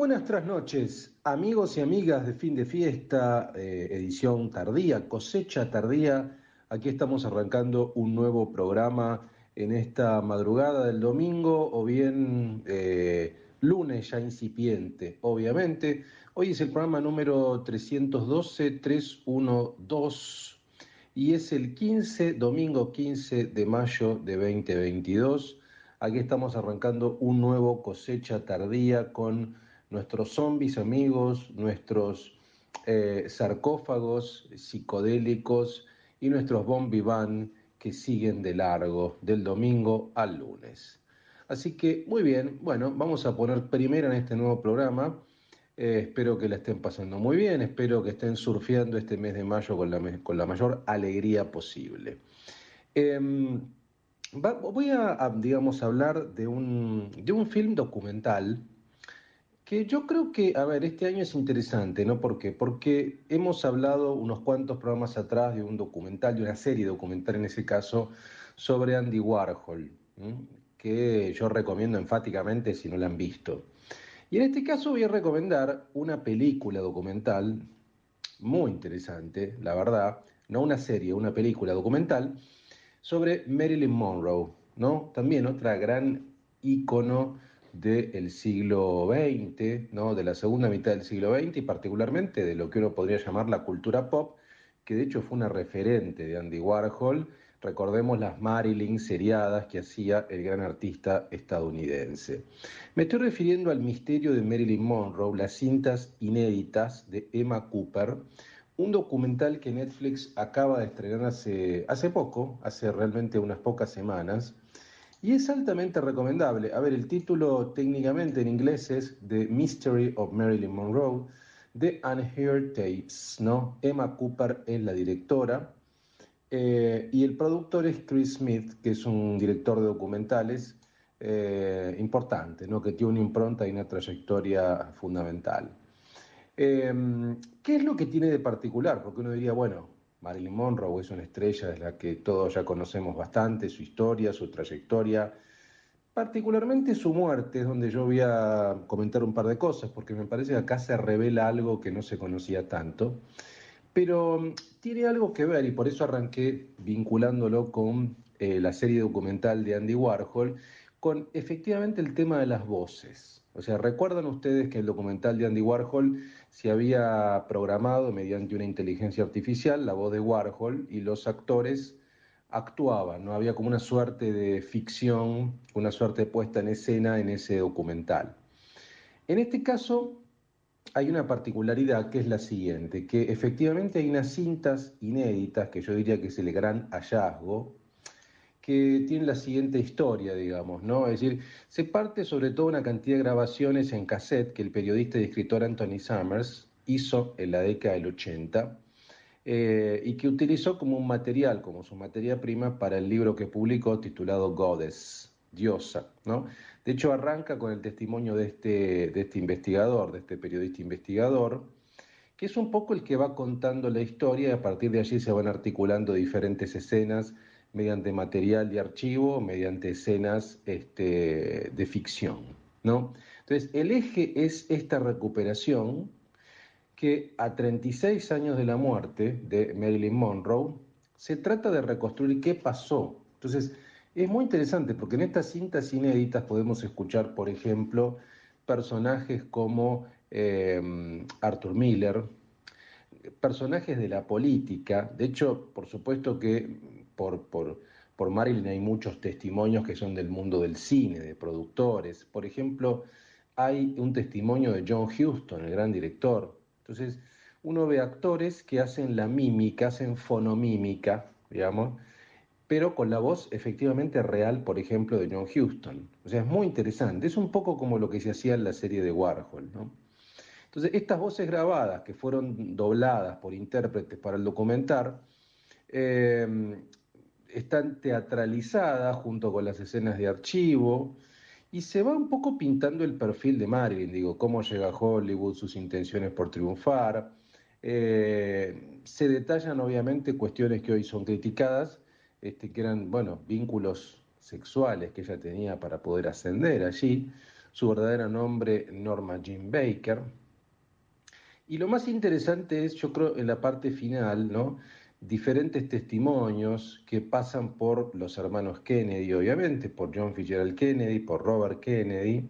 buenas trasnoches, amigos y amigas de fin de fiesta, eh, edición tardía, cosecha tardía. Aquí estamos arrancando un nuevo programa en esta madrugada del domingo o bien eh, lunes ya incipiente, obviamente. Hoy es el programa número 312-312 y es el 15, domingo 15 de mayo de 2022. Aquí estamos arrancando un nuevo cosecha tardía con nuestros zombies amigos, nuestros eh, sarcófagos psicodélicos y nuestros van que siguen de largo del domingo al lunes. Así que muy bien, bueno, vamos a poner primero en este nuevo programa. Eh, espero que la estén pasando muy bien, espero que estén surfeando este mes de mayo con la, con la mayor alegría posible. Em, voy a, digamos, hablar de un, de un film documental que yo creo que, a ver, este año es interesante, ¿no? ¿Por qué? Porque hemos hablado unos cuantos programas atrás de un documental, de una serie documental en ese caso, sobre Andy Warhol, que yo recomiendo enfáticamente si no la han visto. Y en este caso voy a recomendar una película documental muy interesante, la verdad, no una serie, una película documental sobre Marilyn Monroe, ¿no? También otra gran ícono del siglo XX, ¿no? de la segunda mitad del siglo XX y particularmente de lo que uno podría llamar la cultura pop, que de hecho fue una referente de Andy Warhol. Recordemos las Marilyn seriadas que hacía el gran artista estadounidense. Me estoy refiriendo al misterio de Marilyn Monroe, las cintas inéditas de Emma Cooper, un documental que Netflix acaba de estrenar hace, hace poco, hace realmente unas pocas semanas, y es altamente recomendable. A ver, el título técnicamente en inglés es The Mystery of Marilyn Monroe, de Unheard Tapes, ¿no? Emma Cooper es la directora eh, y el productor es Chris Smith, que es un director de documentales eh, importante, ¿no? Que tiene una impronta y una trayectoria fundamental. Eh, ¿Qué es lo que tiene de particular? Porque uno diría, bueno, Marilyn Monroe es una estrella de la que todos ya conocemos bastante, su historia, su trayectoria, particularmente su muerte, es donde yo voy a comentar un par de cosas, porque me parece que acá se revela algo que no se conocía tanto, pero mm, tiene algo que ver y por eso arranqué vinculándolo con eh, la serie documental de Andy Warhol, con efectivamente el tema de las voces. O sea, ¿recuerdan ustedes que el documental de Andy Warhol se había programado mediante una inteligencia artificial la voz de Warhol y los actores actuaban, ¿no? Había como una suerte de ficción, una suerte de puesta en escena en ese documental. En este caso hay una particularidad que es la siguiente, que efectivamente hay unas cintas inéditas, que yo diría que es el gran hallazgo, que tiene la siguiente historia, digamos, ¿no? Es decir, se parte sobre todo una cantidad de grabaciones en cassette que el periodista y escritor Anthony Summers hizo en la década del 80 eh, y que utilizó como un material, como su materia prima para el libro que publicó titulado Goddess, Diosa, ¿no? De hecho, arranca con el testimonio de este, de este investigador, de este periodista investigador, que es un poco el que va contando la historia y a partir de allí se van articulando diferentes escenas mediante material de archivo, mediante escenas este, de ficción. ¿no? Entonces, el eje es esta recuperación que a 36 años de la muerte de Marilyn Monroe, se trata de reconstruir qué pasó. Entonces, es muy interesante porque en estas cintas inéditas podemos escuchar, por ejemplo, personajes como eh, Arthur Miller, personajes de la política. De hecho, por supuesto que por, por, Marilyn hay muchos testimonios que son del mundo del cine, de productores. Por ejemplo, hay un testimonio de John Huston, el gran director. Entonces, uno ve actores que hacen la mímica, hacen fonomímica, digamos, pero con la voz efectivamente real, por ejemplo, de John Huston. O sea, es muy interesante. Es un poco como lo que se hacía en la serie de Warhol, ¿no? Entonces, estas voces grabadas que fueron dobladas por intérpretes para el documentar, eh, están teatralizadas junto con las escenas de archivo y se va un poco pintando el perfil de Marilyn, digo, cómo llega a Hollywood, sus intenciones por triunfar. Eh, se detallan obviamente cuestiones que hoy son criticadas, este, que eran, bueno, vínculos sexuales que ella tenía para poder ascender allí, su verdadero nombre Norma Jean Baker. Y lo más interesante es, yo creo, en la parte final, ¿no? Diferentes testimonios que pasan por los hermanos Kennedy, obviamente, por John Fitzgerald Kennedy, por Robert Kennedy,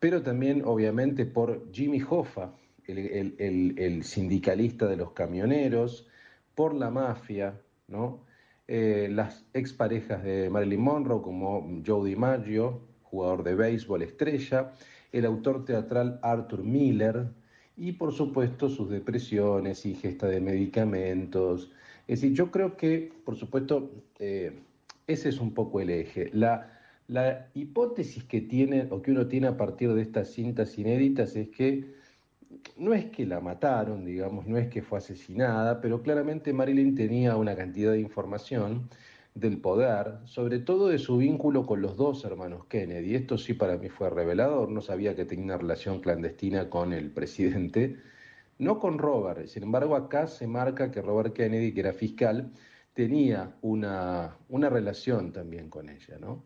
pero también, obviamente, por Jimmy Hoffa, el, sindicalista de los camioneros, por la mafia, ¿no? Eh, las exparejas de Marilyn Monroe, como Joe DiMaggio, jugador de béisbol estrella, el autor teatral Arthur Miller, y por supuesto sus depresiones, ingesta de medicamentos. Es decir, yo creo que, por supuesto, eh, ese es un poco el eje. La, la hipótesis que tiene o que uno tiene a partir de estas cintas inéditas es que no es que la mataron, digamos, no es que fue asesinada, pero claramente Marilyn tenía una cantidad de información del poder, sobre todo de su vínculo con los dos hermanos Kennedy. Esto sí para mí fue revelador, no sabía que tenía una relación clandestina con el presidente, no con Robert, sin embargo acá se marca que Robert Kennedy, que era fiscal, tenía una, una relación también con ella, ¿no?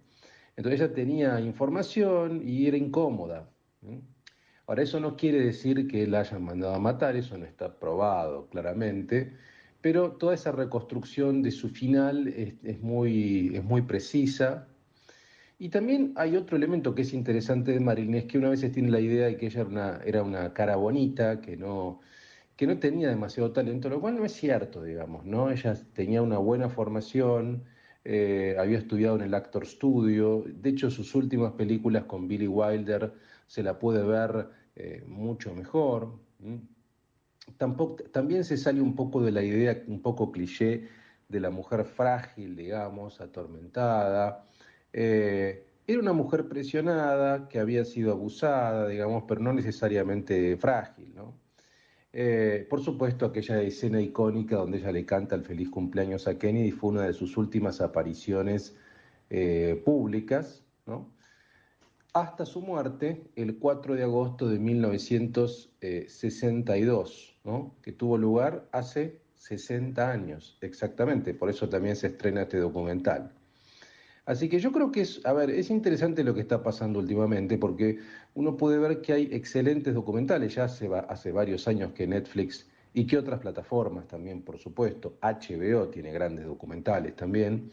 Entonces ella tenía información y era incómoda. Ahora, eso no quiere decir que la hayan mandado a matar, eso no está probado claramente, pero toda esa reconstrucción de su final es, muy, es muy precisa. Y también hay otro elemento que es interesante de Marilyn, es que una vez tiene la idea de que ella era una, era una cara bonita, que no, que no tenía demasiado talento, lo cual no es cierto, digamos, ¿no? Ella tenía una buena formación, eh, había estudiado en el Actor Studio, de hecho sus últimas películas con Billy Wilder se la puede ver eh, mucho mejor. Tampoco, también se sale un poco de la idea, un poco cliché, de la mujer frágil, digamos, atormentada. Eh, era una mujer presionada, que había sido abusada, digamos, pero no necesariamente frágil, ¿no? Eh, por supuesto, aquella escena icónica donde ella le canta el feliz cumpleaños a Kennedy fue una de sus últimas apariciones públicas, ¿no? hasta su muerte el 4 de agosto de 1962, que tuvo lugar hace 60 años, exactamente, por eso también se estrena este documental. Así que yo creo que es, a ver, es interesante lo que está pasando últimamente porque uno puede ver que hay excelentes documentales, ya hace, hace varios años que Netflix y que otras plataformas también, por supuesto, HBO tiene grandes documentales también,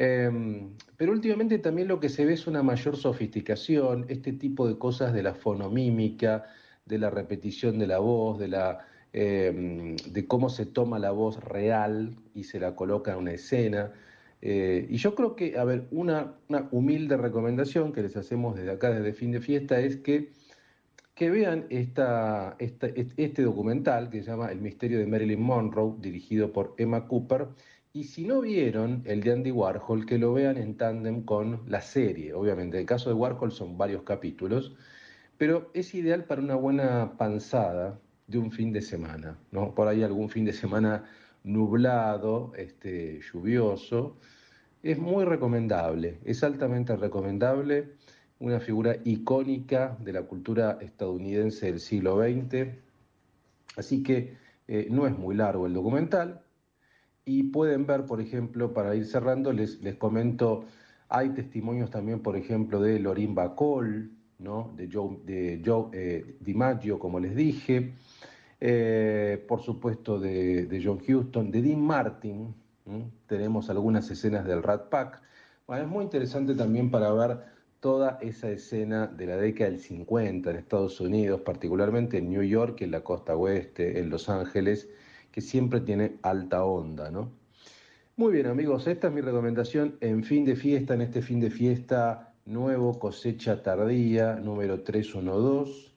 Em, pero últimamente también lo que se ve es una mayor sofisticación, este tipo de cosas de la fonomímica, de la repetición de la voz, de, la, em, de cómo se toma la voz real y se la coloca en una escena. Eh, y yo creo que, a ver, una, humilde recomendación que les hacemos desde acá, desde fin de fiesta, es que, que vean esta, este documental que se llama El misterio de Marilyn Monroe, dirigido por Emma Cooper y si no vieron el de Andy Warhol, que lo vean en tándem con la serie. Obviamente, en el caso de Warhol son varios capítulos, pero es ideal para una buena panzada de un fin de semana, ¿no? Por ahí algún fin de semana nublado, este, lluvioso. Es muy recomendable, es altamente recomendable, una figura icónica de la cultura estadounidense del siglo XX. Así que eh, no es muy largo el documental, y pueden ver, por ejemplo, para ir cerrando, les, les comento, hay testimonios también, por ejemplo, de Lorin Bacol, ¿no? de Joe, de Joe eh, DiMaggio, como les dije, eh, por supuesto de, John Houston, de Dean Martin, tenemos algunas escenas del Rat Pack. Bueno, es muy interesante también para ver toda esa escena de la década del 50 en Estados Unidos, particularmente en New York, en la costa oeste, en Los Ángeles, que siempre tiene alta onda, ¿no? Muy bien amigos, esta es mi recomendación en fin de fiesta, en este fin de fiesta nuevo, cosecha tardía, número 312.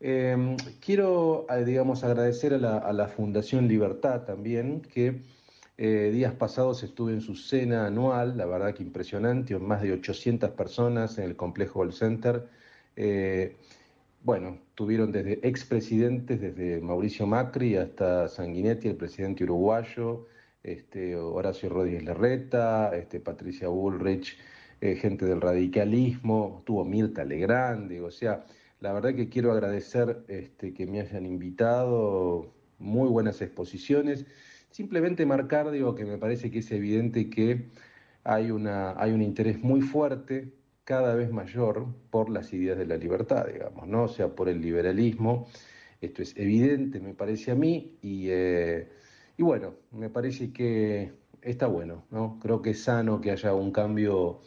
Em, quiero, eh, digamos, agradecer a la, Fundación Libertad también, que eh, días pasados estuve en su cena anual, la verdad que impresionante, más de 800 personas en el complejo All Center. Eh, bueno, tuvieron desde expresidentes, desde Mauricio Macri hasta Sanguinetti, el presidente uruguayo, este, Horacio Rodríguez Larreta, este, Patricia Bullrich, eh, gente del radicalismo, tuvo Mirta Legrand, o sea, la verdad que quiero agradecer este, que me hayan invitado, muy buenas exposiciones, simplemente marcar, digo, que me parece que es evidente que hay, una, hay un interés muy fuerte cada vez mayor por las ideas de la libertad, digamos, ¿no? O sea, por el liberalismo. Esto es evidente, me parece a mí, y, eh, y bueno, me parece que está bueno, ¿no? Creo que es sano que haya un cambio,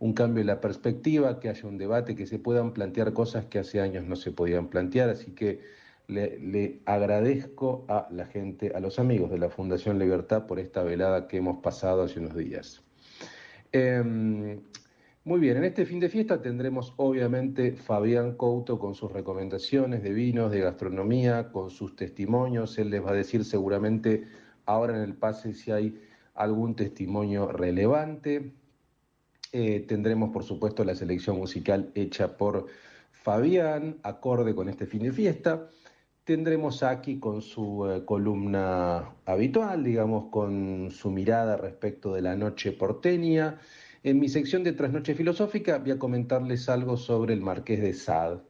un cambio en la perspectiva, que haya un debate, que se puedan plantear cosas que hace años no se podían plantear, así que le, agradezco a la gente, a los amigos de la Fundación Libertad por esta velada que hemos pasado hace unos días. Em, muy bien, en este fin de fiesta tendremos obviamente Fabián Couto con sus recomendaciones de vinos, de gastronomía, con sus testimonios. Él les va a decir seguramente ahora en el pase si hay algún testimonio relevante. Eh, tendremos, por supuesto, la selección musical hecha por Fabián, acorde con este fin de fiesta. Tendremos aquí con su eh, columna habitual, digamos, con su mirada respecto de la noche porteña. En mi sección de Trasnoche Filosófica voy a comentarles algo sobre el Marqués de Sade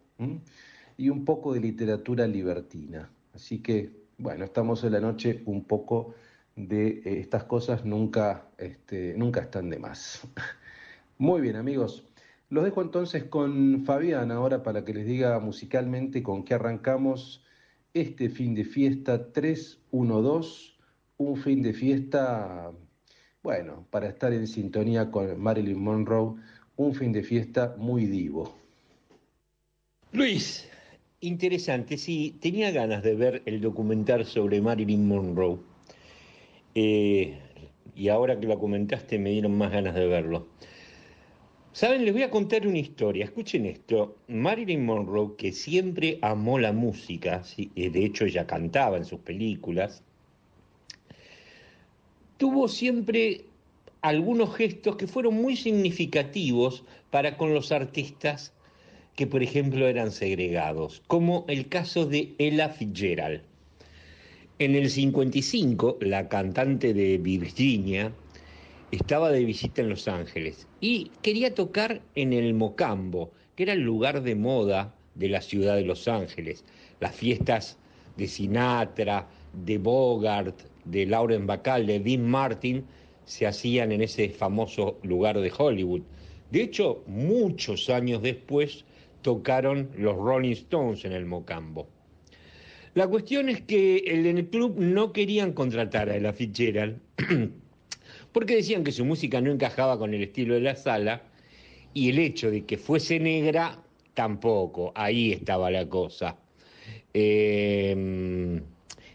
y un poco de literatura libertina. Así que, bueno, estamos en la noche un poco de eh, estas cosas nunca, este, nunca están de más. Muy bien, amigos. Los dejo entonces con Fabián ahora para que les diga musicalmente con qué arrancamos este fin de fiesta 312, un fin de fiesta, bueno, para estar en sintonía con Marilyn Monroe, un fin de fiesta muy divo. Luis, interesante, sí, tenía ganas de ver el documental sobre Marilyn Monroe. Eh, y ahora que lo comentaste me dieron más ganas de verlo. Saben, les voy a contar una historia. Escuchen esto. Marilyn Monroe, que siempre amó la música, eh, de hecho ella cantaba en sus películas, tuvo siempre algunos gestos que fueron muy significativos para con los artistas que, por ejemplo, eran segregados, como el caso de Ella Fitzgerald. En el 55, la cantante de Virginia, estaba de visita en Los Ángeles y quería tocar en el Mocambo, que era el lugar de moda de la ciudad de Los Ángeles. Las fiestas de Sinatra, de Bogart, de Lauren Bacall, de Dean Martin se hacían en ese famoso lugar de Hollywood. De hecho, muchos años después tocaron los Rolling Stones en el Mocambo. La cuestión es que en el club no querían contratar a Ella Fitzgerald porque decían que su música no encajaba con el estilo de la sala y el hecho de que fuese negra tampoco, ahí estaba la cosa. Em,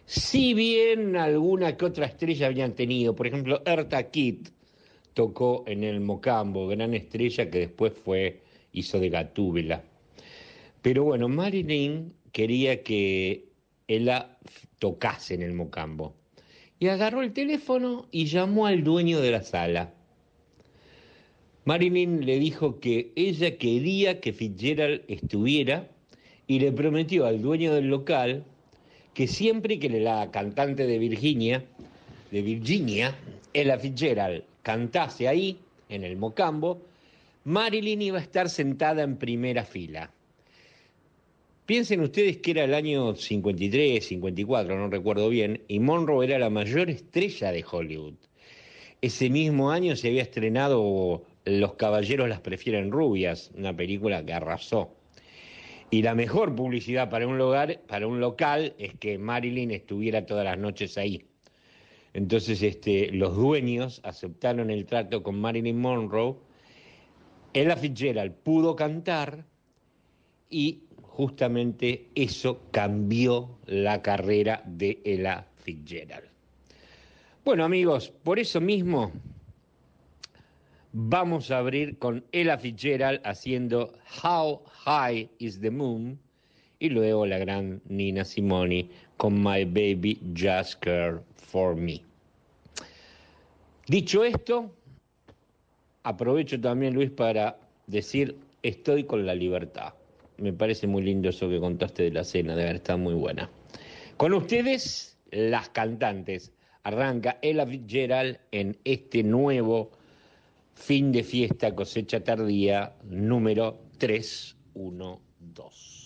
si bien alguna que otra estrella habían tenido, por ejemplo, Erta Kitt tocó en el Mocambo, gran estrella que después fue, hizo de Gatúbela. Pero bueno, Marilyn quería que ella tocase en el Mocambo y agarró el teléfono y llamó al dueño de la sala. Marilyn le dijo que ella quería que Fitzgerald estuviera y le prometió al dueño del local que siempre que la cantante de Virginia, de Virginia, Ella Fitzgerald, cantase ahí, en el Mocambo, Marilyn iba a estar sentada en primera fila. Piensen ustedes que era el año 53, 54, no recuerdo bien, y Monroe era la mayor estrella de Hollywood. Ese mismo año se había estrenado Los Caballeros las prefieren rubias, una película que arrasó. Y la mejor publicidad para un, lugar, para un local es que Marilyn estuviera todas las noches ahí. Entonces este, los dueños aceptaron el trato con Marilyn Monroe. Ella Fitzgerald pudo cantar y justamente eso cambió la carrera de Ella Fitzgerald. Bueno amigos, por eso mismo vamos a abrir con Ella Fitzgerald haciendo How High is the Moon y luego la gran Nina Simoni con My Baby Just Care for Me. Dicho esto, aprovecho también Luis para decir estoy con la libertad. Me parece muy lindo eso que contaste de la cena, de verdad está muy buena. Con ustedes, las cantantes. Arranca Ella Fitzgerald en este nuevo fin de fiesta cosecha tardía número 312.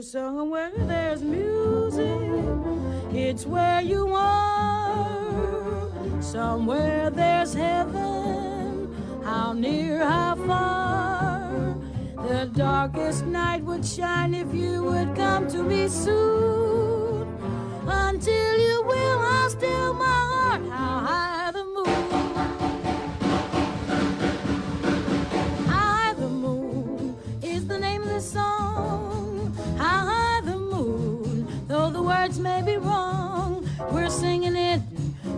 Somewhere there's music, it's where you are. Somewhere there's heaven, how near, how far. The darkest night would shine if you would come to me soon. Until you will, I'll still my heart. How high words may be wrong, we're singing it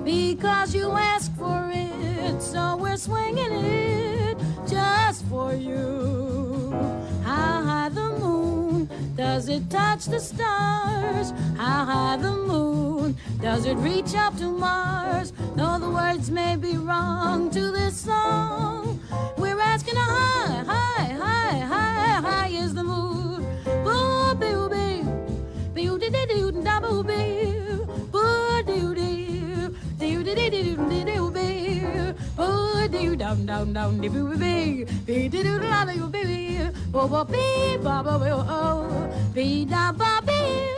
because you asked for it. So we're swinging it just for you. How high the moon does it touch the stars? How high the moon does it reach up to Mars? Though the words may be wrong to this song, we're asking how high, high, high, high, high is the moon. Down, down, down, dee, boo, boo, bee, dee, doo, la, la, boo, boo, boo, bee, ba, ba, boo, oh, bee, da, ba, bee,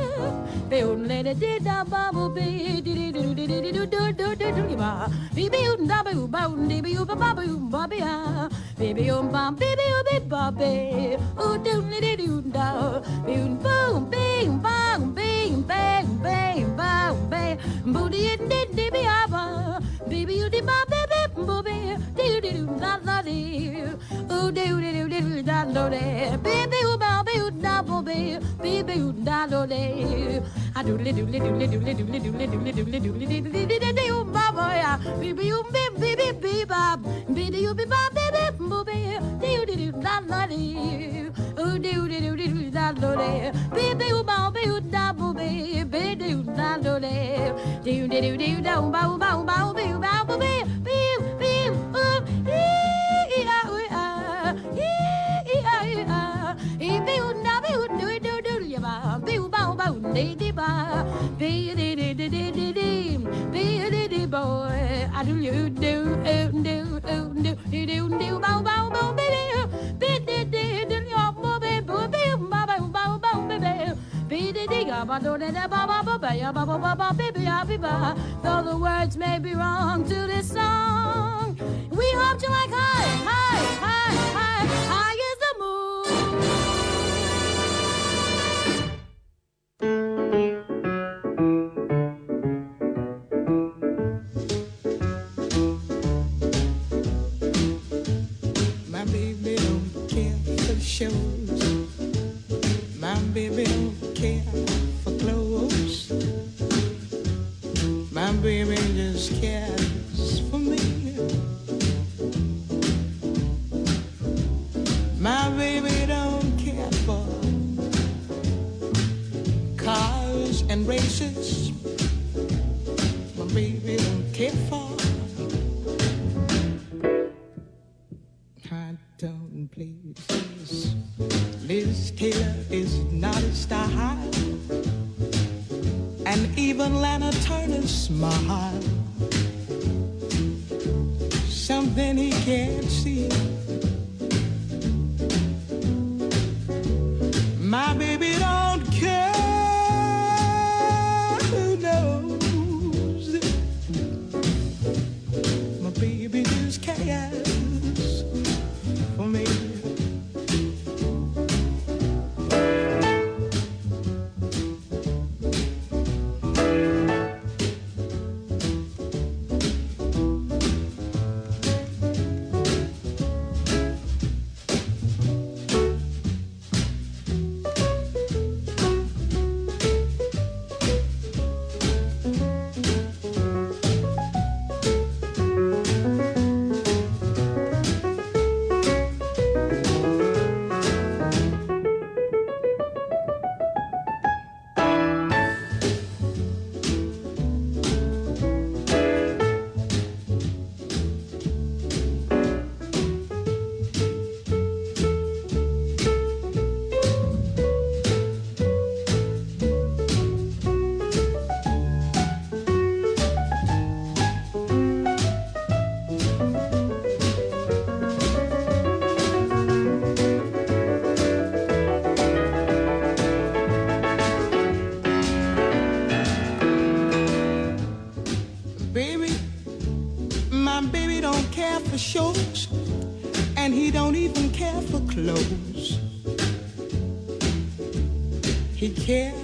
bee, le, de, dee, da, ba, boo, bee, dee, dee, doo, dee, dee, doo, doo, doo, doo, doo, ba, bee, bee, oo, da, boo, ba, oo, dee, bee, ba, ba, boo, ba, bee, ah, baby um bum, baby um baby bobby, ooh doo doo doo da, boom boom bing bang bing bang bang bang bang, booty and did did be abba, baby you did my baby booby, doo doo doo da da doo, ooh doo doo doo doo da da doo, baby um bobby ooh da booby, baby ooh da da doo, I do li do li do li do li do li do li do li do li do li do li do boy. Bibi you bib bibi bibab. Bidi you bibab bibib booby. Do do do da la dee. Oh do do do do da lo dee. Bibi you ba bi you da booby. Bidi you da lo dee. Do do do do da ba ba ba bi ba booby. Bi bi oh. Ee ah oo ah. Ee ah oo ah. Bibi you da bi you do do do ya ba. Bi ba ba dee dee ba. Bi dee dee dee dee. Boy, I do, you, do, oo, do, oo, do, do, do, do, ba, oo, ba, oo, ba, oo, bee, bee, bee, dee, dee, dee, ya, bo, bee, bo, bee, oo, ba, ba, oo, ba, oo, ba, oo, bee, bee, bee, dee, dee, ga, ba, do, dee, dee, ba, ba, ba, ba, ya, ba, ba, ba, ba, bee, bee, ya, bee, ba. Though the words may be wrong to this song, we hope you like high, high, high, high, high is the moon. Shows, and he don't even care for clothes. He cares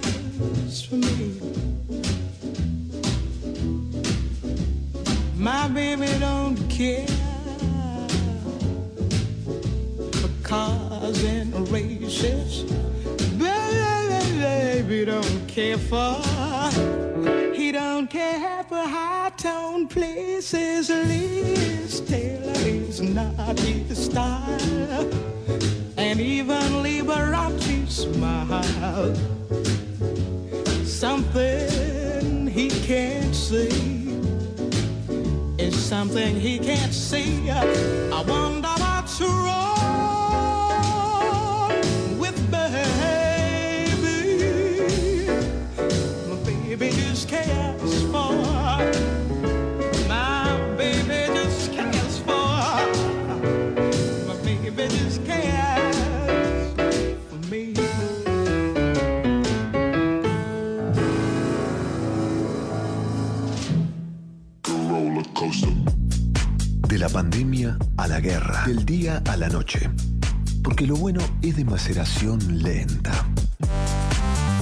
lenta.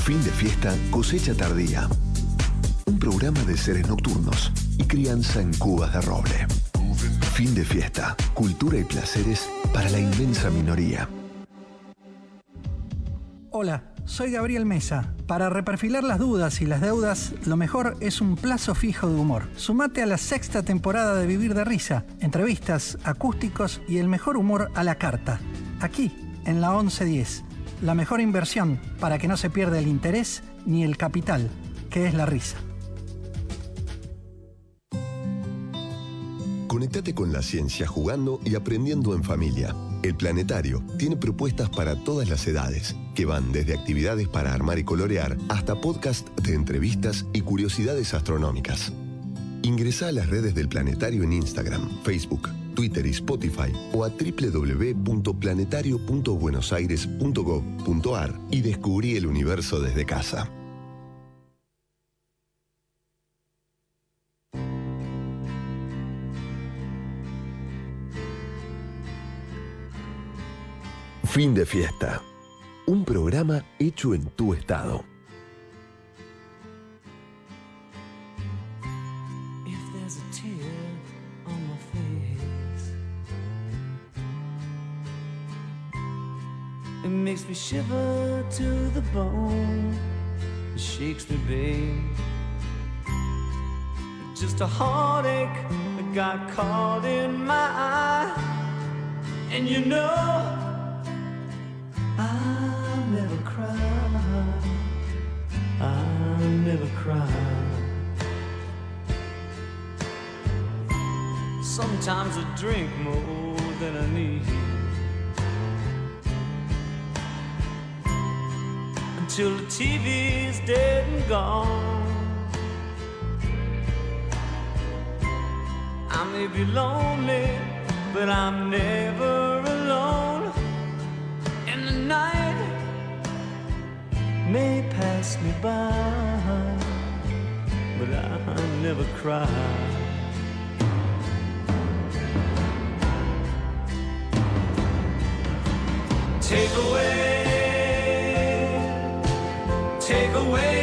Fin de fiesta, cosecha tardía. Un programa de seres nocturnos y crianza en cubas de roble. Fin de fiesta, cultura y placeres para la inmensa minoría. Hola, soy Gabriel Mesa. Para reperfilar las dudas y las deudas, lo mejor es un plazo fijo de humor. Sumate a la sexta temporada de Vivir de Risa, entrevistas, acústicos y el mejor humor a la carta. Aquí, en la 1110. La mejor inversión para que no se pierda el interés ni el capital, que es la risa. Conectate con la ciencia jugando y aprendiendo en familia. El Planetario tiene propuestas para todas las edades, que van desde actividades para armar y colorear hasta podcast de entrevistas y curiosidades astronómicas. Ingresa a las redes del Planetario en Instagram, Facebook, Twitter y Spotify o a www.planetario.buenosaires.gov.ar y descubrí el universo desde casa. Fin de fiesta. Un programa hecho en tu estado. It makes me shiver to the bone. It shakes me, babe. Just a heartache that got caught in my eye. And you know, I never cry. I never cry. Sometimes I drink more than I need. Until the TV's dead and gone. I may be lonely, but I'm never alone. And the night may pass me by, but I never cry. Take away, take away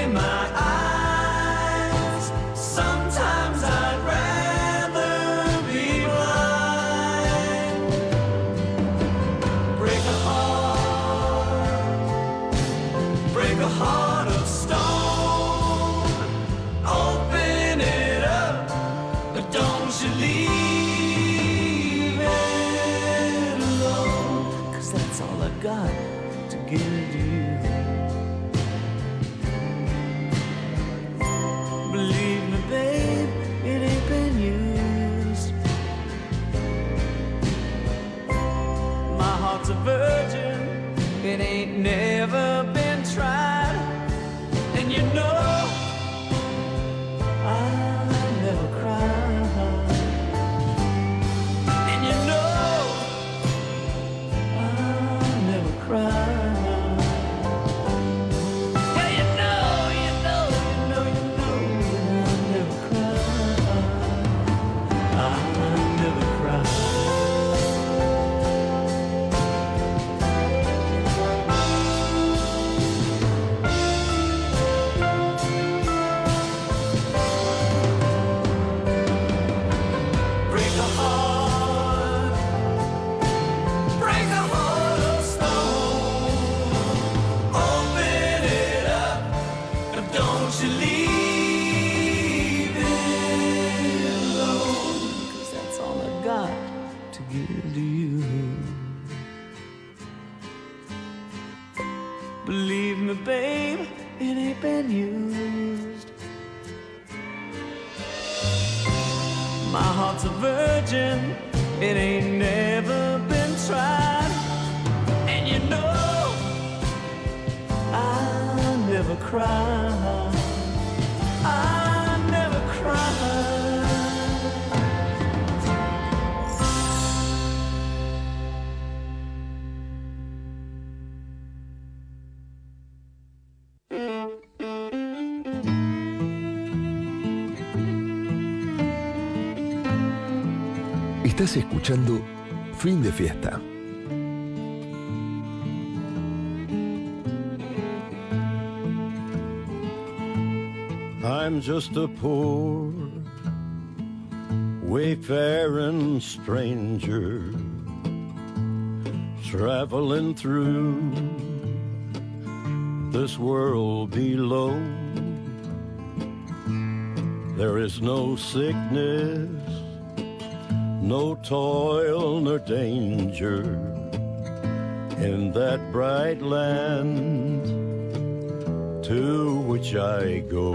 Escuchando Fin de Fiesta. I'm just a poor wayfaring stranger traveling through this world below. There is no sickness, no toil nor danger in that bright land to which I go.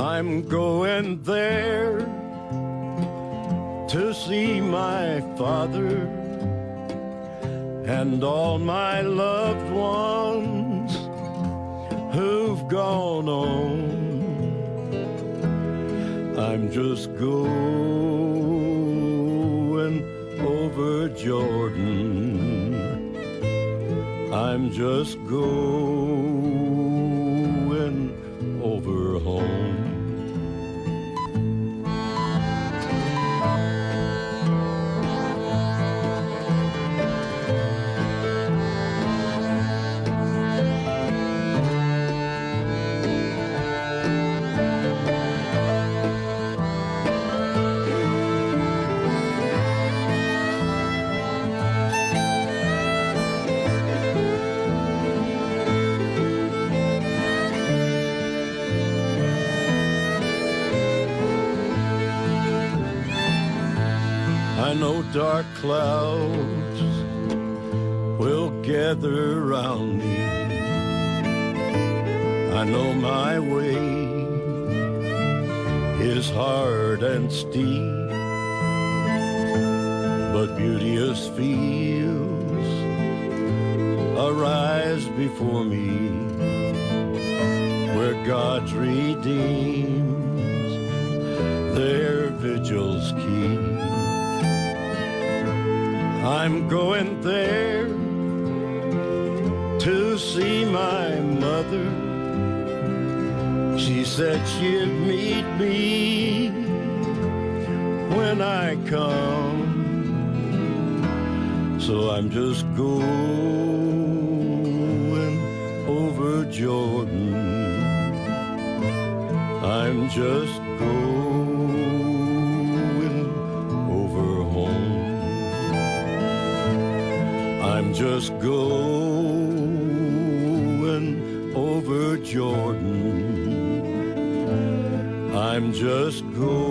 I'm going there to see my father and all my loved ones who've gone on. I'm just going over Jordan. I'm just going dark clouds will gather round me. I know my way is hard and steep, but beauteous fields arise before me where God's redeems their vigils keep. I'm going there to see my mother. She said she'd meet me when I come. So I'm just going over Jordan. I'm just just going over Jordan. I'm just going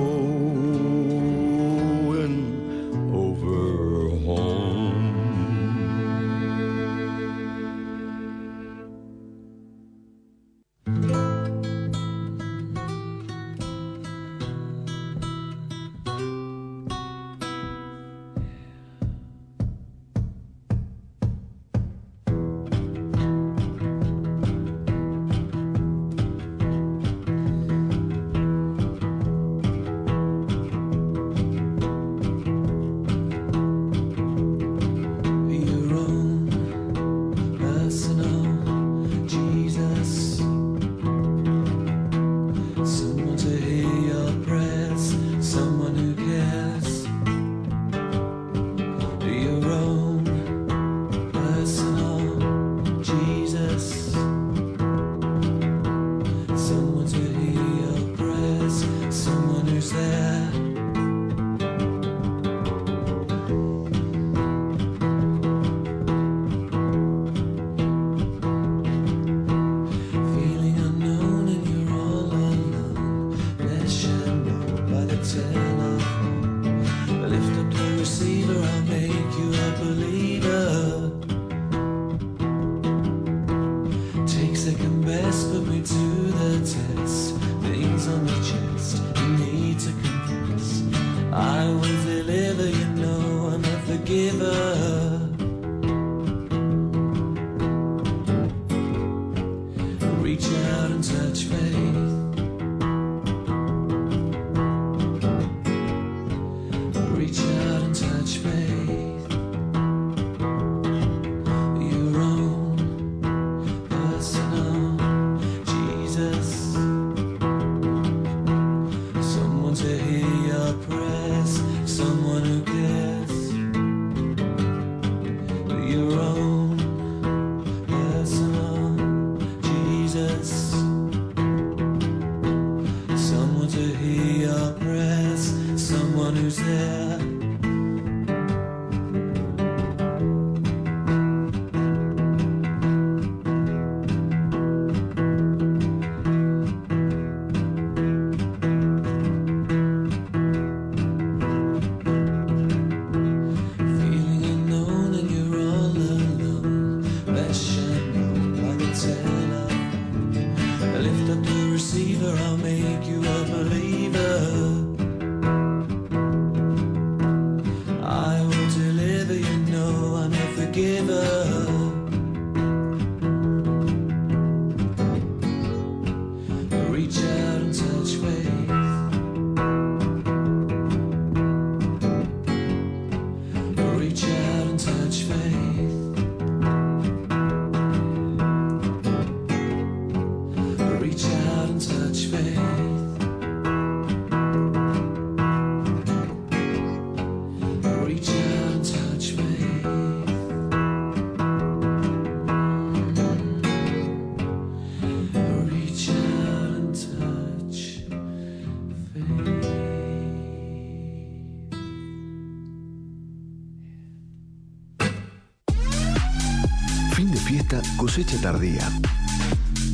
cosecha tardía.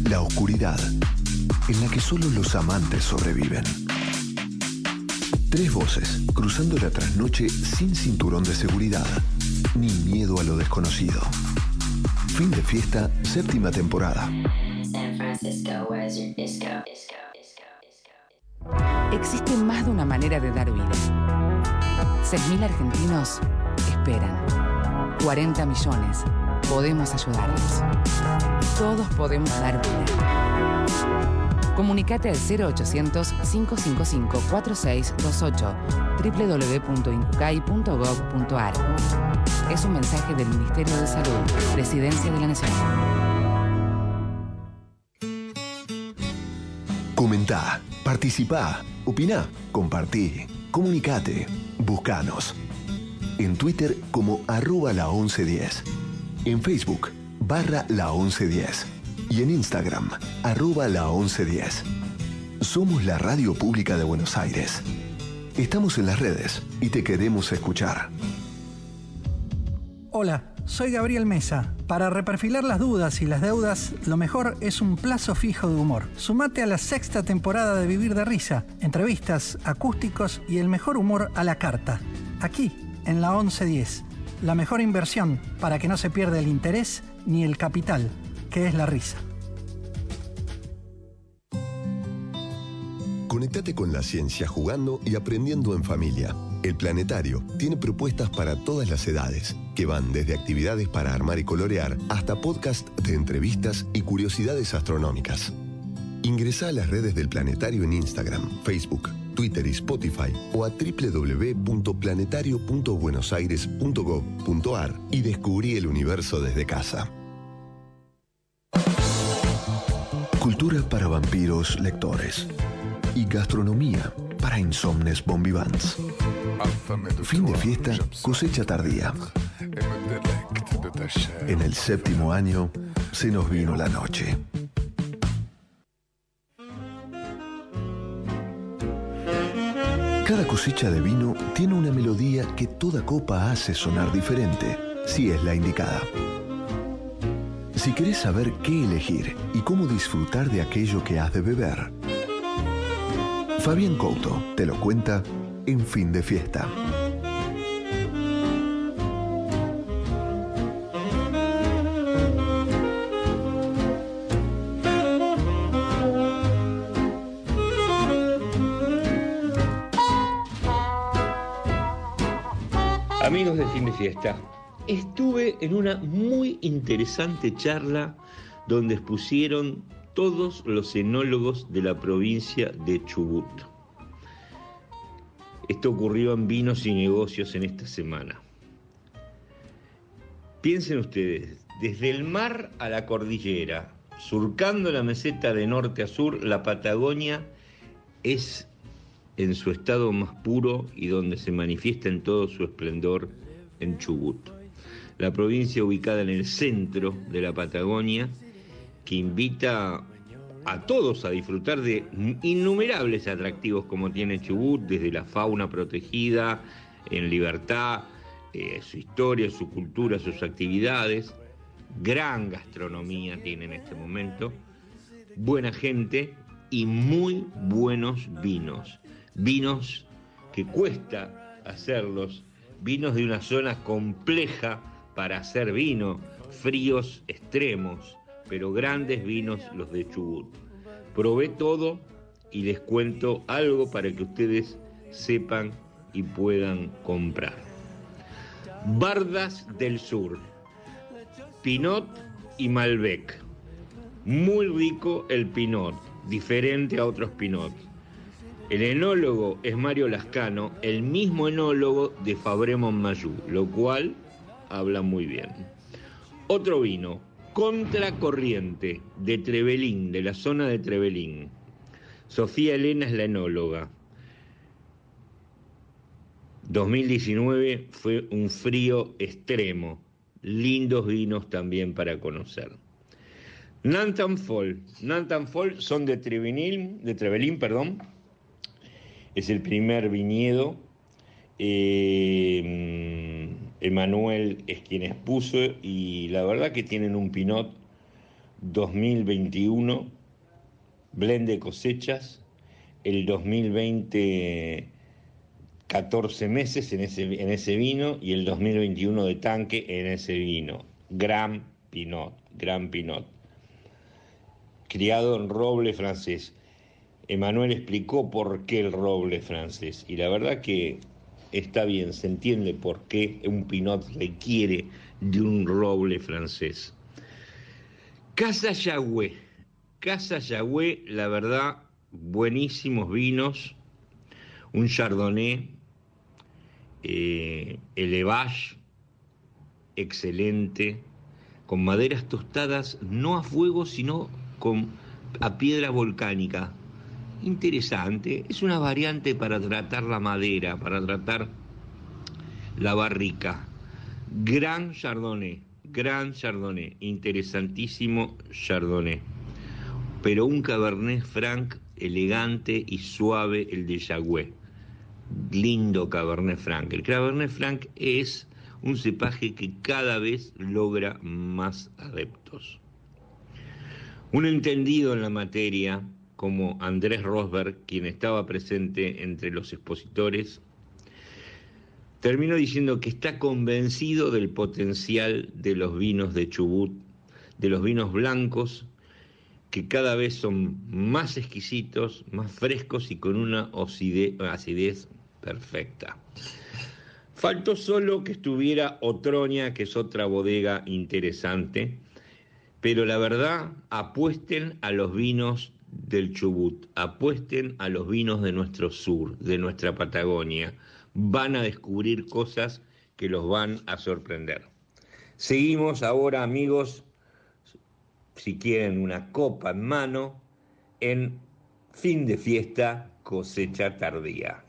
La oscuridad, en la que solo los amantes sobreviven. Tres voces, cruzando la trasnoche sin cinturón de seguridad, ni miedo a lo desconocido. Fin de fiesta, séptima temporada. San Francisco, where's your disco? Disco, disco, disco. Existe más de una manera de dar vida. 6.000 argentinos esperan. 40 millones. Podemos ayudarlos. Todos podemos dar vida. Comunicate al 0800-555-4628 www.incucay.gov.ar Es un mensaje del Ministerio de Salud, Presidencia de la Nación. Comentá, participá, opina, compartí, comunicate, buscanos. En Twitter como arroba la 1110. En Facebook barra la 1110. Y en Instagram arroba la 1110. Somos la radio pública de Buenos Aires. Estamos en las redes y te queremos escuchar. Hola, soy Gabriel Mesa. Para reperfilar las dudas y las deudas, lo mejor es un plazo fijo de humor. Sumate a la sexta temporada de Vivir de Risa, entrevistas, acústicos y el mejor humor a la carta. Aquí, en la 1110. La mejor inversión para que no se pierda el interés ni el capital, que es la risa. Conectate con la ciencia jugando y aprendiendo en familia. El Planetario tiene propuestas para todas las edades, que van desde actividades para armar y colorear hasta podcast de entrevistas y curiosidades astronómicas. Ingresa a las redes del Planetario en Instagram, Facebook, Twitter y Spotify o a www.planetario.buenosaires.gov.ar y descubrí el universo desde casa. Cultura para vampiros lectores y gastronomía para insomnes bombivans. Fin de fiesta, cosecha tardía. En el séptimo año se nos vino la noche. Cada cosecha de vino tiene una melodía que toda copa hace sonar diferente, si es la indicada. Si querés saber qué elegir y cómo disfrutar de aquello que has de beber, Fabián Couto te lo cuenta en fin de fiesta. Fiesta, estuve en una muy interesante charla donde expusieron todos los enólogos de la provincia de Chubut. Esto ocurrió en Vinos y Negocios en esta semana. Piensen ustedes, desde el mar a la cordillera, surcando la meseta de norte a sur, la Patagonia es en su estado más puro y donde se manifiesta en todo su esplendor en Chubut. La provincia ubicada en el centro de la Patagonia, que invita a todos a disfrutar de innumerables atractivos como tiene Chubut, desde la fauna protegida, en libertad, eh, su historia, su cultura, sus actividades, gran gastronomía tiene en este momento, buena gente y muy buenos vinos. Vinos que cuesta hacerlos, vinos de una zona compleja para hacer vino, fríos extremos, pero grandes vinos los de Chubut. Probé todo y les cuento algo para que ustedes sepan y puedan comprar. Bardas del Sur, Pinot y Malbec. Muy rico el Pinot, diferente a otros Pinot. El enólogo es Mario Lascano, el mismo enólogo de Fabré Mayú, lo cual habla muy bien. Otro vino, Contracorriente, de Trevelín, de la zona de Trevelín. Sofía Elena es la enóloga. 2019 fue un frío extremo, lindos vinos también para conocer. Nantan Fall, Nantan Fall son de Trevelín, de Trevelín, perdón, es el primer viñedo. Eh, Emanuel es quien expuso y la verdad que tienen un Pinot 2021, blend de cosechas, el 2020 14 meses en ese, en ese vino y el 2021 de tanque en ese vino. Gran Pinot, Gran Pinot. Criado en roble francés. Emanuel explicó por qué el roble francés y la verdad que está bien, se entiende por qué un Pinot requiere de un roble francés. Casa Yagüe, Casa Yagüe, la verdad, buenísimos vinos, un Chardonnay, eh, Elevage, excelente, con maderas tostadas no a fuego, sino con, a piedra volcánica, interesante, es una variante para tratar la madera, para tratar la barrica. Gran Chardonnay, gran Chardonnay, interesantísimo Chardonnay. Pero un Cabernet Franc elegante y suave, el de Yagüe. Lindo Cabernet Franc. El Cabernet Franc es un cepaje que cada vez logra más adeptos. Un entendido en la materia como Andrés Rosberg, quien estaba presente entre los expositores, terminó diciendo que está convencido del potencial de los vinos de Chubut, de los vinos blancos, que cada vez son más exquisitos, más frescos y con una acidez perfecta. Faltó solo que estuviera Otroña, que es otra bodega interesante, pero la verdad, apuesten a los vinos del Chubut, apuesten a los vinos de nuestro sur, de nuestra Patagonia, van a descubrir cosas que los van a sorprender. Seguimos ahora, amigos, si quieren una copa en mano, en fin de fiesta, cosecha tardía.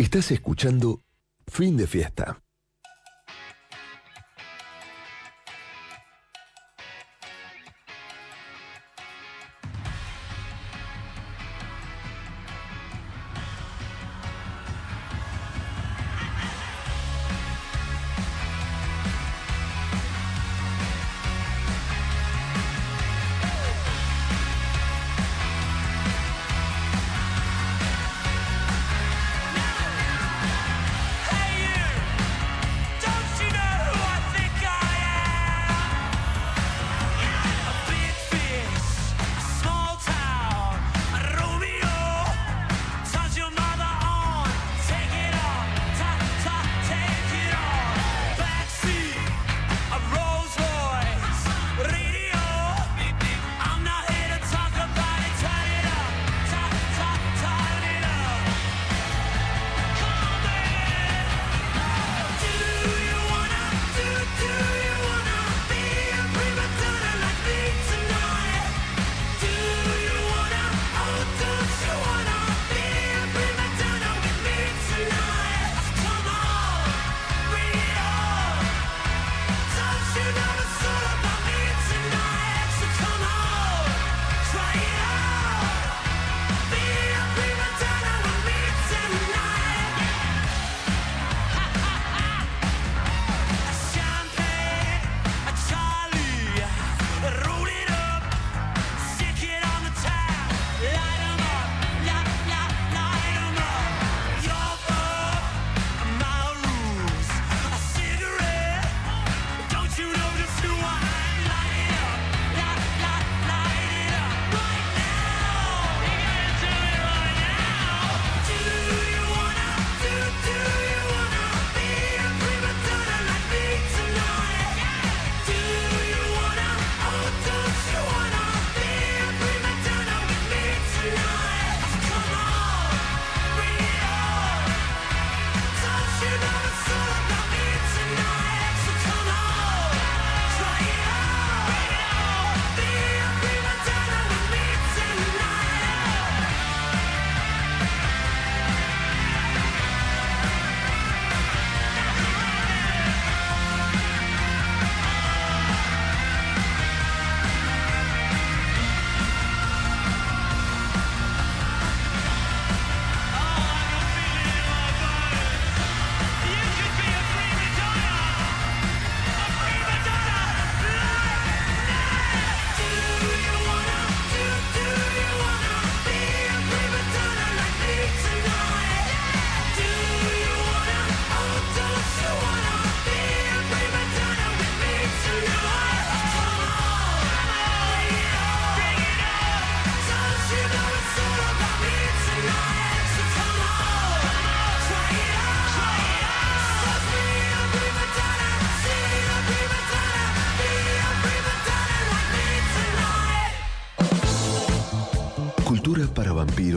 Estás escuchando Fin de Fiesta.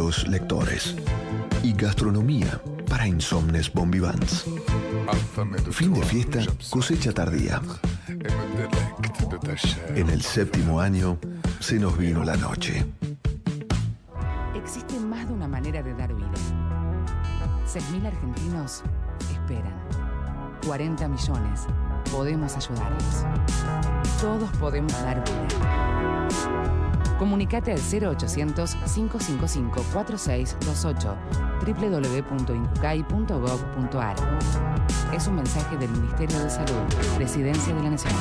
Vampiros lectores. Y gastronomía para insomnes bombivans. Fin de fiesta, cosecha tardía. En el séptimo año se nos vino la noche. Existe más de una manera de dar vida. 6.000 argentinos esperan. 40 millones. Podemos ayudarlos. Todos podemos dar vida. Comunicate al 0800-555-4628 www.incucay.gov.ar Es un mensaje del Ministerio de Salud, Presidencia de la Nación.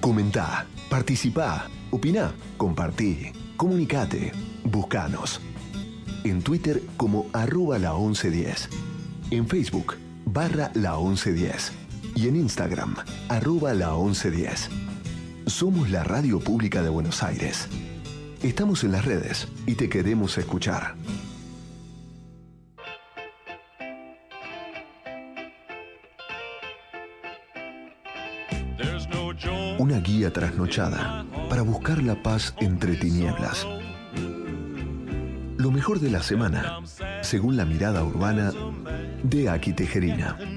Comentá, participá, opina, compartí, comunicate, buscanos. En Twitter como arroba la 1110. En Facebook barra la 1110. Y en Instagram arroba la 1110. Somos la radio pública de Buenos Aires. Estamos en las redes y te queremos escuchar. Una guía trasnochada para buscar la paz entre tinieblas. Lo mejor de la semana, según la mirada urbana de Aki Tejerina.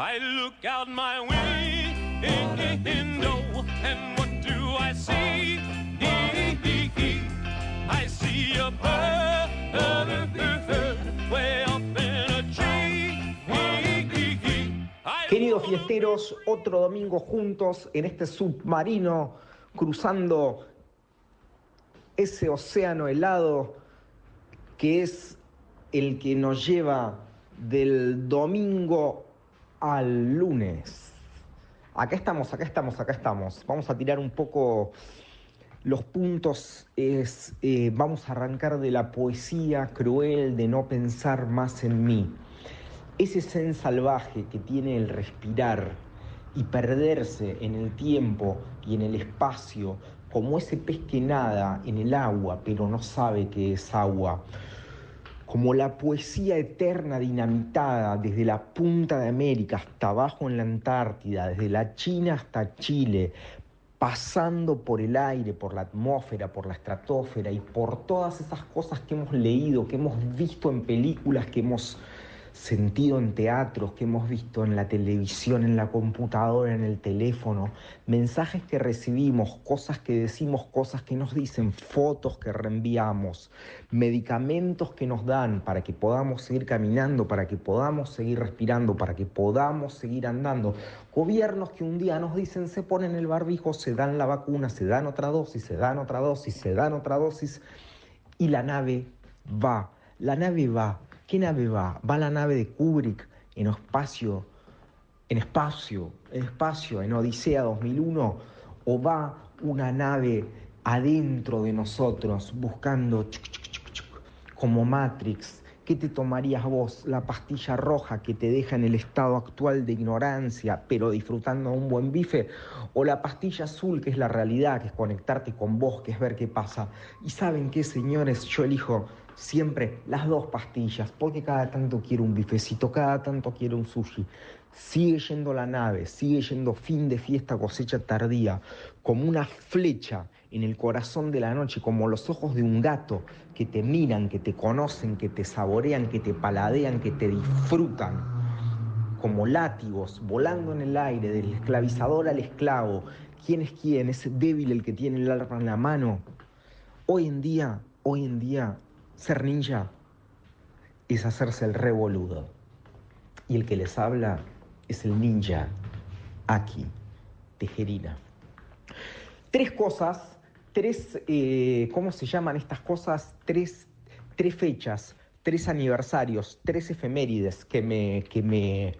I look out my window and what do I see? I see a bird way up in a tree. Queridos fiesteros, otro domingo juntos en este submarino cruzando ese océano helado que es el que nos lleva del domingo al lunes. Acá estamos, acá estamos, acá estamos. Vamos a tirar un poco los puntos. Es, eh, vamos a arrancar de la poesía cruel de no pensar más en mí ese zen salvaje que tiene el respirar y perderse en el tiempo y en el espacio, como ese pez que nada en el agua pero no sabe que es agua, como la poesía eterna dinamitada desde la punta de América hasta abajo en la Antártida, desde la China hasta Chile, pasando por el aire, por la atmósfera, por la estratosfera y por todas esas cosas que hemos leído, que hemos visto en películas, que hemos sentido en teatros, que hemos visto en la televisión, en la computadora, en el teléfono, mensajes que recibimos, cosas que decimos, cosas que nos dicen, fotos que reenviamos, medicamentos que nos dan para que podamos seguir caminando, para que podamos seguir respirando, para que podamos seguir andando, gobiernos que un día nos dicen se ponen el barbijo, se dan la vacuna, se dan otra dosis, se dan otra dosis, se dan otra dosis y la nave va, la nave va ¿Qué nave va? ¿Va la nave de Kubrick en espacio, en espacio, en espacio, en Odisea 2001? ¿O va una nave adentro de nosotros buscando como Matrix? ¿Qué te tomarías vos? ¿La pastilla roja que te deja en el estado actual de ignorancia, pero disfrutando un buen bife? ¿O la pastilla azul, que es la realidad, que es conectarte con vos, que es ver qué pasa? Y saben qué, señores, yo elijo siempre las dos pastillas, porque cada tanto quiero un bifecito, cada tanto quiero un sushi. Sigue yendo la nave, sigue yendo fin de fiesta, cosecha tardía, como una flecha en el corazón de la noche, como los ojos de un gato que te miran, que te conocen, que te saborean, que te paladean, que te disfrutan, como látigos volando en el aire, del esclavizador al esclavo. ¿Quién es quién? ¿Es débil el que tiene el arma en la mano? Hoy en día, hoy en día, ser ninja es hacerse el revoludo. Y el que les habla es el ninja Aki Tejerina. Tres cosas, tres, eh, ¿cómo se llaman estas cosas? Tres, tres fechas, tres aniversarios, tres efemérides que me, que me,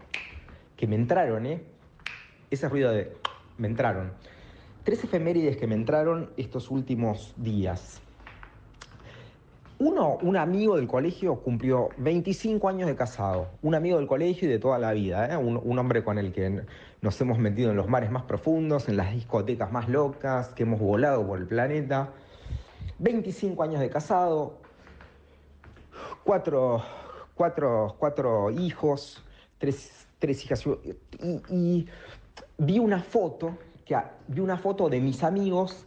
que me entraron, ¿eh? Ese ruido de me entraron. Tres efemérides que me entraron estos últimos días. Uno, un amigo del colegio cumplió 25 años de casado, un amigo del colegio y de toda la vida, ¿eh? un, un hombre con el que nos hemos metido en los mares más profundos, en las discotecas más locas, que hemos volado por el planeta. 25 años de casado, cuatro, cuatro, cuatro hijos, tres, tres hijas. Y, vi una foto, que, vi una foto de mis amigos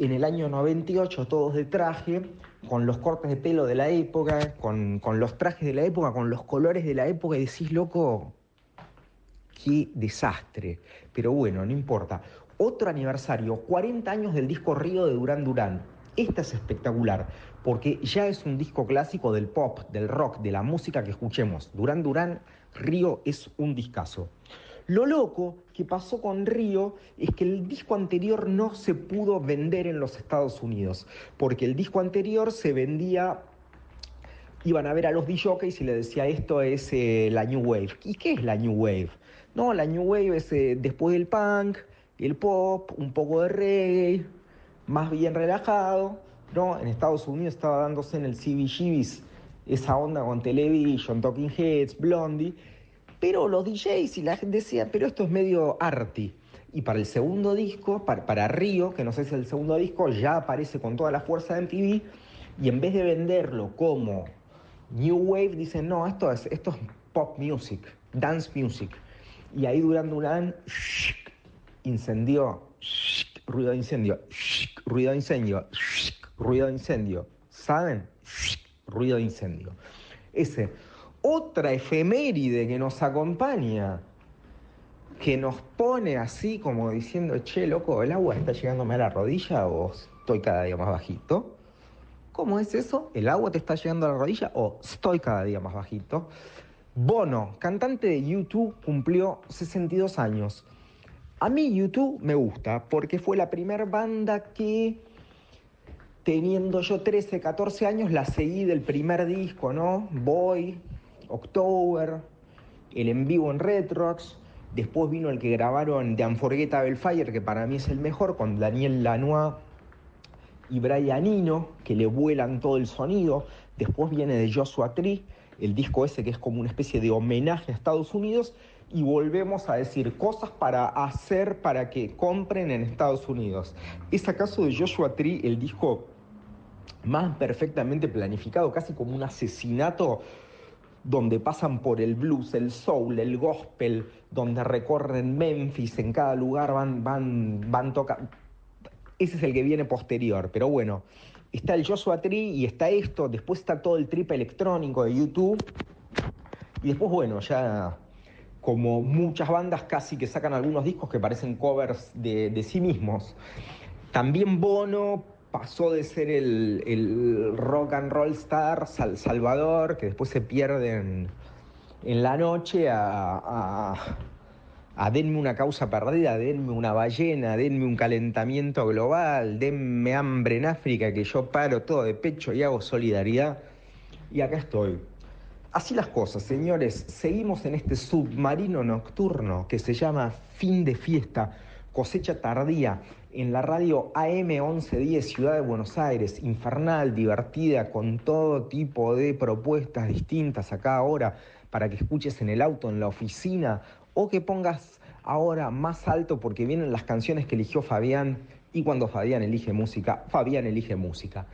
en el año 98, todos de traje, con los cortes de pelo de la época, con, con los trajes de la época, con los colores de la época, y decís, loco, qué desastre. Pero bueno, no importa. Otro aniversario, 40 años del disco Río de Durán Durán. Esta es espectacular, porque ya es un disco clásico del pop, del rock, de la música que escuchemos. Durán Durán, Río es un discazo. Lo loco que pasó con Río es que el disco anterior no se pudo vender en los Estados Unidos, porque el disco anterior se vendía, iban a ver a los DJs y le decía esto es eh, la New Wave. ¿Y qué es la New Wave? No, la New Wave es eh, después del punk, el pop, un poco de reggae, más bien relajado. ¿no? En Estados Unidos estaba dándose en el CBGBs esa onda con Television, Talking Heads, Blondie. Pero los DJs y la gente decía, pero esto es medio arty. Y para el segundo disco, para, para Río, que no sé si es el segundo disco, ya aparece con toda la fuerza de MTV. Y en vez de venderlo como New Wave, dicen, no, esto es, esto es pop music, dance music. Y ahí Duran Duran incendió, ruido de incendio, ruido de incendio, ruido de incendio. ¿Saben? Ruido de incendio. Ese otra efeméride que nos acompaña, que nos pone así como diciendo, che, loco, ¿el agua está llegándome a la rodilla o estoy cada día más bajito? ¿Cómo es eso? ¿El agua te está llegando a la rodilla o estoy cada día más bajito? Bono, cantante de YouTube, cumplió 62 años. A mí YouTube me gusta porque fue la primera banda que teniendo yo 13, 14 años la seguí del primer disco, ¿no? Boy, October, el en vivo en Retrox, después vino el que grabaron de Unforgettable Fire, que para mí es el mejor, con Daniel Lanois y Brian Eno, que le vuelan todo el sonido, después viene de Joshua Tree, el disco ese que es como una especie de homenaje a Estados Unidos, y volvemos a decir cosas para hacer para que compren en Estados Unidos. ¿Es acaso de Joshua Tree el disco más perfectamente planificado, casi como un asesinato donde pasan por el blues, el soul, el gospel, donde recorren Memphis, en cada lugar van, van, van tocando. Ese es el que viene posterior, pero bueno, está el Joshua Tree y está esto, después está todo el trip electrónico de YouTube, y después, bueno, ya como muchas bandas casi que sacan algunos discos que parecen covers de, de sí mismos. También Bono pasó de ser el, el rock and roll star Sal Salvador, que después se pierde en, la noche, a, a, denme una causa perdida, denme una ballena, denme un calentamiento global, denme hambre en África, que yo paro todo de pecho y hago solidaridad. Y acá estoy. Así las cosas, señores. Seguimos en este submarino nocturno que se llama Fin de Fiesta, cosecha tardía en la radio AM 1110 Ciudad de Buenos Aires, infernal, divertida, con todo tipo de propuestas distintas a cada hora para que escuches en el auto, en la oficina o que pongas ahora más alto porque vienen las canciones que eligió Fabián y cuando Fabián elige música, Fabián elige música.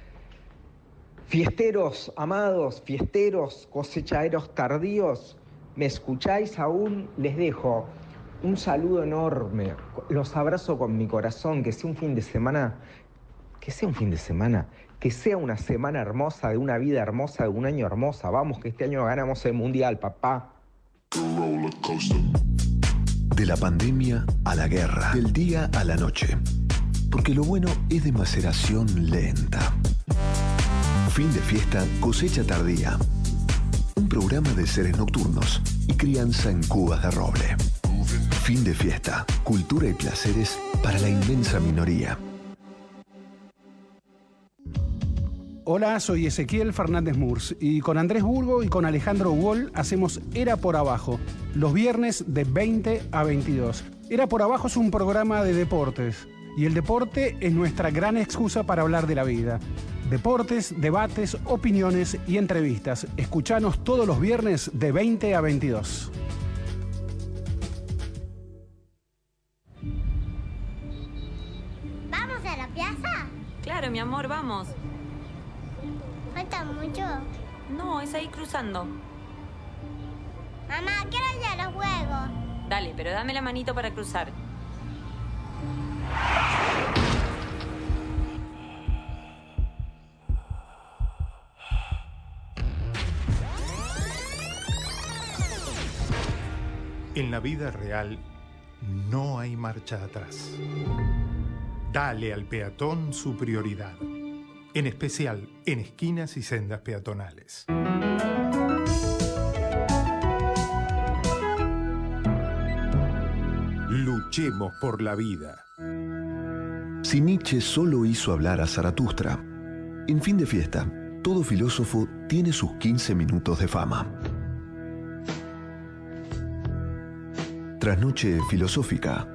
Fiesteros amados, fiesteros, cosechaderos tardíos, ¿me escucháis aún? Les dejo un saludo enorme. Los abrazo con mi corazón. Que sea un fin de semana. Que sea un fin de semana. Que sea una semana hermosa, de una vida hermosa, de un año hermosa. Vamos, que este año ganamos el mundial, papá. De la pandemia a la guerra. Del día a la noche. Porque lo bueno es de maceración lenta. Fin de fiesta, cosecha tardía. Un programa de seres nocturnos y crianza en cubas de roble. Fin de fiesta, cultura y placeres para la inmensa minoría. Hola, soy Ezequiel Fernández Murs y con Andrés Burgo y con Alejandro Wall hacemos Era por Abajo, los viernes de 20 a 22. Era por Abajo es un programa de deportes y el deporte es nuestra gran excusa para hablar de la vida. Deportes, debates, opiniones y entrevistas. Escuchanos todos los viernes de 20 a 22. ¿Vamos a la plaza? Claro, mi amor, vamos. ¿Falta mucho? No, es ahí cruzando. Mamá, quiero ir a los juegos. Dale, pero dame la manito para cruzar. En la vida real no hay marcha atrás. Dale al peatón su prioridad, en especial en esquinas y sendas peatonales. Luchemos por la vida. Si Nietzsche solo hizo hablar a Zaratustra, en fin de fiesta, todo filósofo tiene sus 15 minutos de fama. Trasnoche filosófica,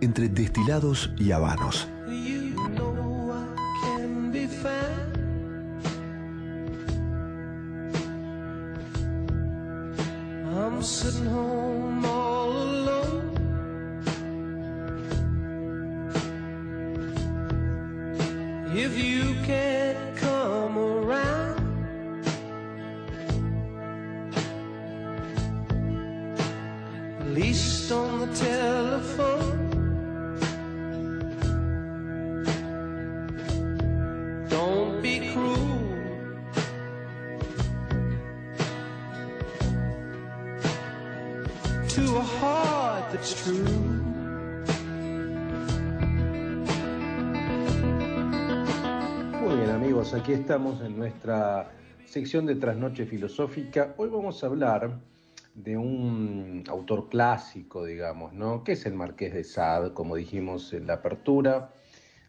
entre destilados y habanos. Sitting home aquí estamos en nuestra sección de Trasnoche Filosófica. Hoy vamos a hablar de un autor clásico, digamos, ¿no? Que es el Marqués de Sade, como dijimos en la apertura.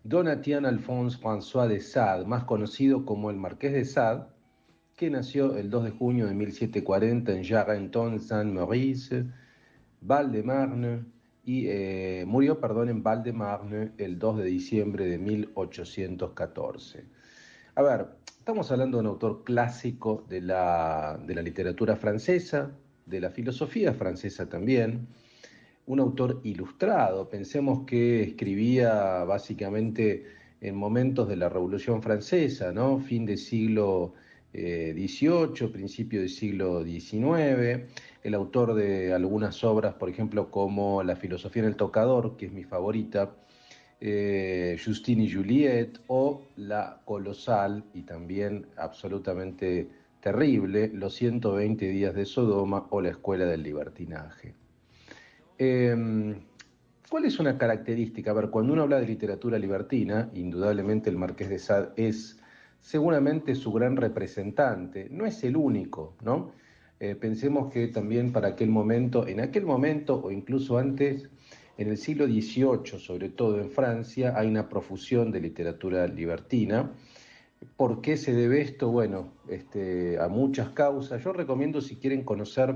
Donatien Alphonse François de Sade, más conocido como el Marqués de Sade, que nació el 2 de junio de 1740 en Jarrenton-Saint-Maurice, Val-de-Marne, y eh, murió, perdón, en Val-de-Marne el 2 de diciembre de 1814. A ver, estamos hablando de un autor clásico de la, de literatura francesa, de la filosofía francesa también, un autor ilustrado. Pensemos que escribía básicamente en momentos de la Revolución Francesa, ¿no? Fin del siglo XVIII, principio del siglo XIX. El autor de algunas obras, por ejemplo, como La filosofía en el tocador, que es mi favorita, eh, Justine y Juliette, o la colosal y también absolutamente terrible, Los 120 días de Sodoma o La escuela del libertinaje. Eh, ¿Cuál es una característica? A ver, cuando uno habla de literatura libertina, indudablemente el Marqués de Sade es seguramente su gran representante, no es el único, ¿no? Eh, pensemos que también para aquel momento, en aquel momento o incluso antes, en el siglo XVIII, sobre todo en Francia, hay una profusión de literatura libertina. ¿Por qué se debe esto? Bueno, este, a muchas causas. Yo recomiendo, si quieren conocer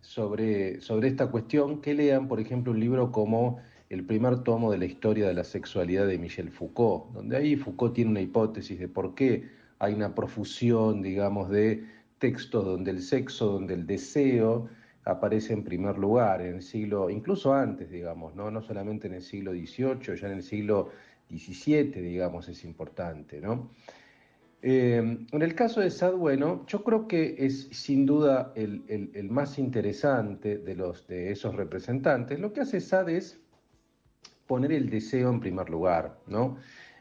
sobre, sobre esta cuestión, que lean, por ejemplo, un libro como el primer tomo de la historia de la sexualidad de Michel Foucault, donde ahí Foucault tiene una hipótesis de por qué hay una profusión, digamos, de textos donde el sexo, donde el deseo aparece en primer lugar, en el siglo, incluso antes, digamos, no, no solamente en el siglo XVIII, ya en el siglo XVII, digamos, es importante, ¿no? Eh, en el caso de Sade, bueno, yo creo que es sin duda el, el- más interesante de, los, de esos representantes. Lo que hace Sade es poner el deseo en primer lugar, ¿no?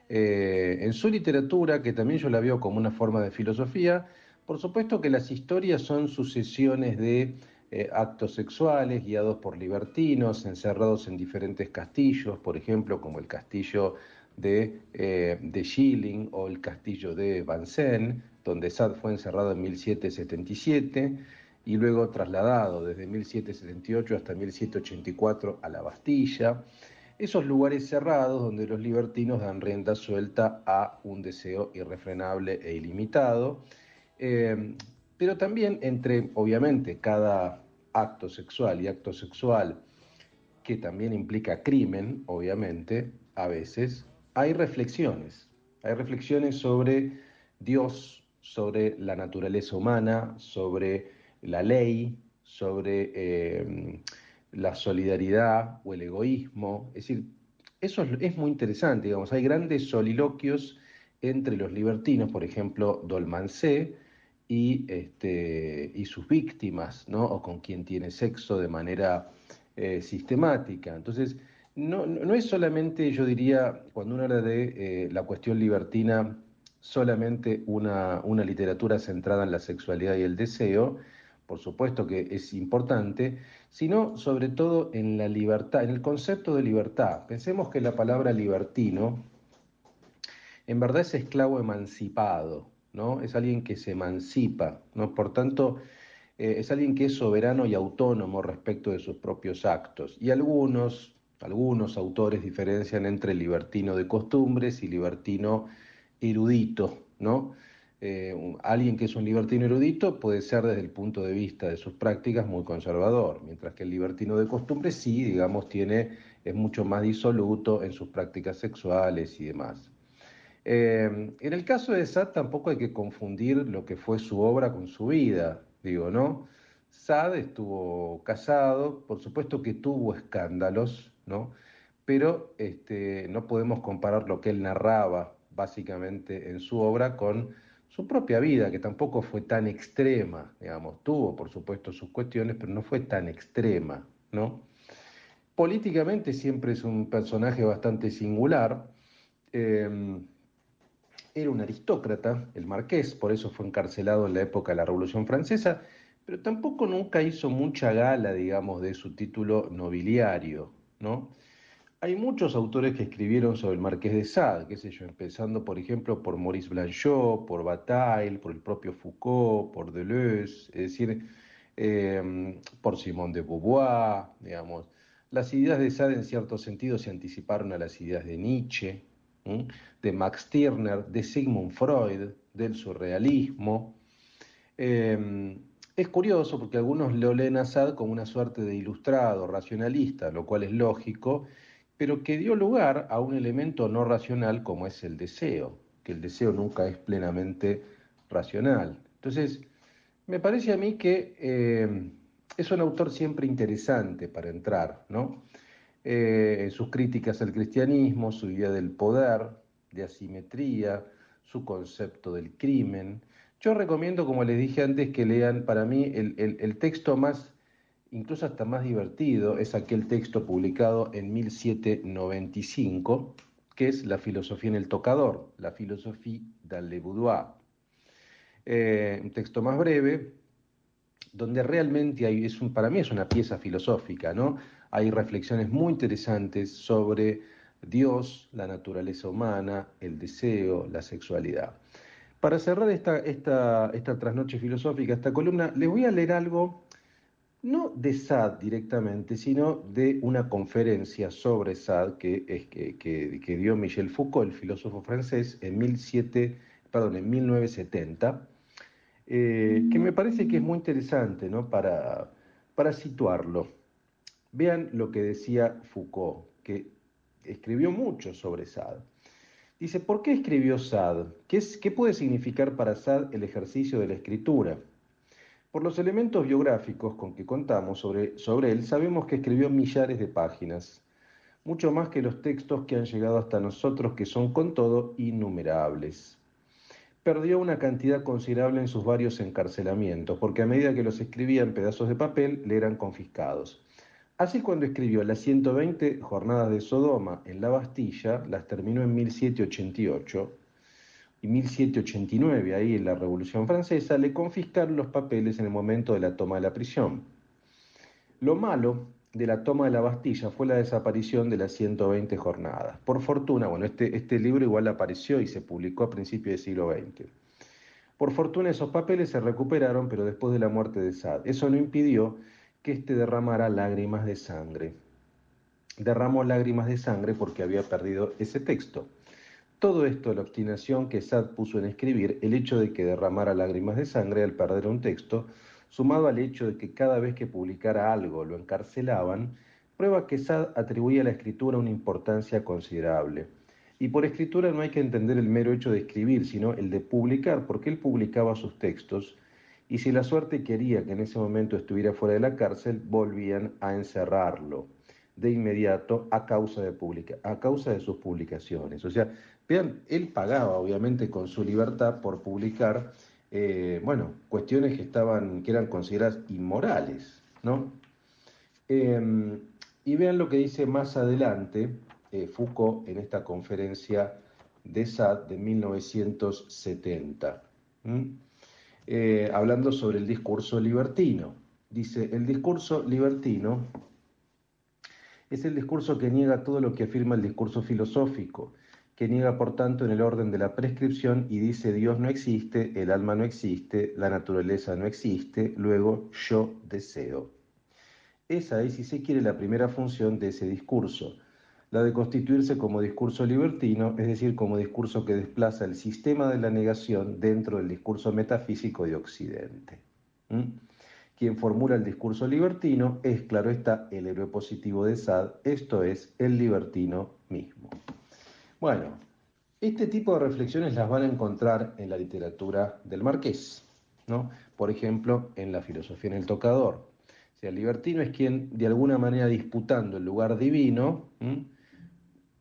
Eh, en su literatura, que también yo la veo como una forma de filosofía, por supuesto que las historias son sucesiones de eh, actos sexuales guiados por libertinos, encerrados en diferentes castillos, por ejemplo, como el castillo de, eh, de Schilling o el castillo de Vincennes, donde Sade fue encerrado en 1777 y luego trasladado desde 1778 hasta 1784 a la Bastilla. Esos lugares cerrados donde los libertinos dan rienda suelta a un deseo irrefrenable e ilimitado. Eh, pero también entre, obviamente, cada acto sexual y acto sexual que también implica crimen, obviamente, a veces, hay reflexiones. Hay reflexiones sobre Dios, sobre la naturaleza humana, sobre la ley, sobre eh, la solidaridad o el egoísmo. Es decir, eso es, es muy interesante, digamos, hay grandes soliloquios entre los libertinos, por ejemplo, Dolmancé y, este, y sus víctimas, ¿no? o con quien tiene sexo de manera eh, sistemática. Entonces, no, no, es solamente, yo diría, cuando uno habla de eh, la cuestión libertina, solamente una, una literatura centrada en la sexualidad y el deseo, por supuesto que es importante, sino sobre todo en la libertad, en el concepto de libertad. Pensemos que la palabra libertino en verdad es esclavo emancipado, ¿no? Es alguien que se emancipa, ¿no? Por tanto, eh, es alguien que es soberano y autónomo respecto de sus propios actos. Y algunos, algunos autores diferencian entre libertino de costumbres y libertino erudito, ¿no? Eh, alguien que es un libertino erudito puede ser desde el punto de vista de sus prácticas muy conservador, mientras que el libertino de costumbres sí, digamos, tiene, es mucho más disoluto en sus prácticas sexuales y demás. Eh, en el caso de Sade tampoco hay que confundir lo que fue su obra con su vida, digo, ¿no? Sade estuvo casado, por supuesto que tuvo escándalos, ¿no? Pero este, no podemos comparar lo que él narraba básicamente en su obra con su propia vida, que tampoco fue tan extrema, digamos, tuvo por supuesto sus cuestiones, pero no fue tan extrema, ¿no? Políticamente siempre es un personaje bastante singular. Eh, era un aristócrata, el marqués, por eso fue encarcelado en la época de la Revolución Francesa, pero tampoco nunca hizo mucha gala, digamos, de su título nobiliario, ¿no? Hay muchos autores que escribieron sobre el marqués de Sade, qué sé yo, empezando, por ejemplo, por Maurice Blanchot, por Bataille, por el propio Foucault, por Deleuze, es decir, eh, por Simone de Beauvoir, digamos. Las ideas de Sade en cierto sentido se anticiparon a las ideas de Nietzsche, de Max Stirner, de Sigmund Freud, del surrealismo. Eh, es curioso porque algunos lo leen a Sade como una suerte de ilustrado, racionalista, lo cual es lógico, pero que dio lugar a un elemento no racional como es el deseo, que el deseo nunca es plenamente racional. Entonces, me parece a mí que eh, es un autor siempre interesante para entrar, ¿no? Eh, sus críticas al cristianismo, su idea del poder, de asimetría, su concepto del crimen. Yo recomiendo, como les dije antes, que lean para mí el, el, texto más, incluso hasta más divertido, es aquel texto publicado en 1795, que es La filosofía en el tocador, La filosofía del boudoir. Eh, un texto más breve, donde realmente es para mí es una pieza filosófica, ¿no? Hay reflexiones muy interesantes sobre Dios, la naturaleza humana, el deseo, la sexualidad. Para cerrar esta, esta, esta trasnoche filosófica, esta columna, les voy a leer algo, no de Sade directamente, sino de una conferencia sobre Sade que, dio Michel Foucault, el filósofo francés, en, 17, perdón, en 1970, eh, que me parece que es muy interesante ¿no? para, para situarlo. Vean lo que decía Foucault, que escribió mucho sobre Sade. Dice, ¿por qué escribió Sade? ¿Qué, es, ¿Qué, puede significar para Sade el ejercicio de la escritura? Por los elementos biográficos con que contamos sobre, sobre él, sabemos que escribió millares de páginas, mucho más que los textos que han llegado hasta nosotros, que son con todo innumerables. Perdió una cantidad considerable en sus varios encarcelamientos, porque a medida que los escribía en pedazos de papel, le eran confiscados. Así cuando escribió las 120 jornadas de Sodoma en la Bastilla, las terminó en 1788 y 1789, ahí en la Revolución Francesa, le confiscaron los papeles en el momento de la toma de la prisión. Lo malo de la toma de la Bastilla fue la desaparición de las 120 jornadas. Por fortuna, bueno, este, este libro igual apareció y se publicó a principios del siglo XX. Por fortuna esos papeles se recuperaron, pero después de la muerte de Sade. Eso no impidió que éste derramara lágrimas de sangre. Derramó lágrimas de sangre porque había perdido ese texto. Todo esto, la obstinación que Sad puso en escribir, el hecho de que derramara lágrimas de sangre al perder un texto, sumado al hecho de que cada vez que publicara algo lo encarcelaban, prueba que Sad atribuía a la escritura una importancia considerable. Y por escritura no hay que entender el mero hecho de escribir, sino el de publicar, porque él publicaba sus textos y si la suerte quería que en ese momento estuviera fuera de la cárcel, volvían a encerrarlo de inmediato a causa de, publica- a causa de sus publicaciones. O sea, vean, él pagaba obviamente con su libertad por publicar, eh, bueno, cuestiones que, estaban, que eran consideradas inmorales, ¿no? Eh, y vean lo que dice más adelante eh, Foucault en esta conferencia de SAD de 1970, ¿m? Eh, hablando sobre el discurso libertino. Dice, el discurso libertino es el discurso que niega todo lo que afirma el discurso filosófico, que niega por tanto en el orden de la prescripción y dice Dios no existe, el alma no existe, la naturaleza no existe, luego yo deseo. Esa es, si se quiere, la primera función de ese discurso, de constituirse como discurso libertino, es decir, como discurso que desplaza el sistema de la negación dentro del discurso metafísico de Occidente. ¿Mm? Quien formula el discurso libertino es, claro está, el héroe positivo de Sade, esto es, el libertino mismo. Bueno, este tipo de reflexiones las van a encontrar en la literatura del Marqués, ¿no? Por ejemplo, en la filosofía en el tocador. O sea, el libertino es quien, de alguna manera disputando el lugar divino.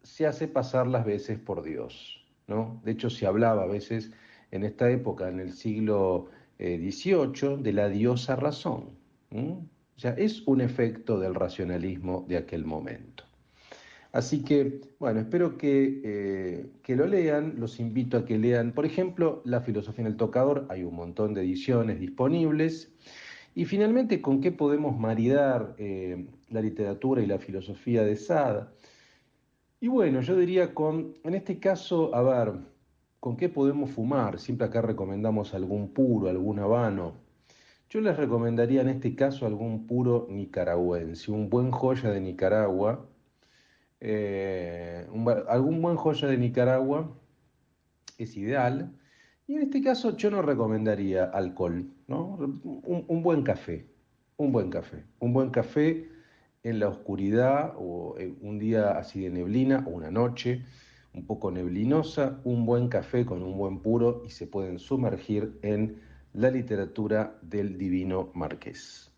Se hace pasar las veces por Dios, ¿no? De hecho, se hablaba a veces en esta época, en el siglo eh, XVIII, de la diosa razón. O sea, es un efecto del racionalismo de aquel momento. Así que, bueno, espero que, eh, que lo lean, los invito a que lean, por ejemplo, La filosofía en el tocador, hay un montón de ediciones disponibles. Y finalmente, ¿con qué podemos maridar eh, la literatura y la filosofía de Sade? Y bueno, yo diría con, en este caso, a ver, ¿con qué podemos fumar? Siempre acá recomendamos algún puro, algún habano. Yo les recomendaría en este caso algún puro nicaragüense, un buen joya de Nicaragua, eh, un algún buen joya de Nicaragua es ideal. Y en este caso yo no recomendaría alcohol, ¿no? Un buen café, un buen café, un buen café en la oscuridad o en un día así de neblina o una noche un poco neblinosa, un buen café con un buen puro y se pueden sumergir en la literatura del divino Marqués.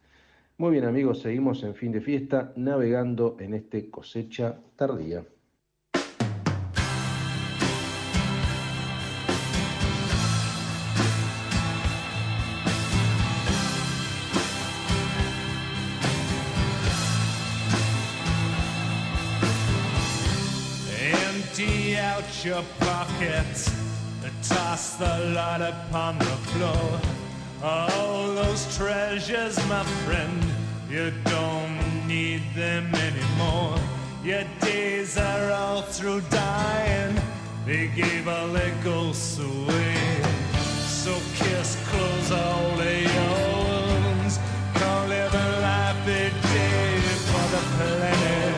Muy bien amigos, seguimos en fin de fiesta navegando en este cosecha tardía. Your pockets, toss the lot upon the floor. All those treasures, my friend, you don't need them anymore. Your days are all through dying, they gave all their ghosts away. So kiss, close all the ones, call every life a day for the planet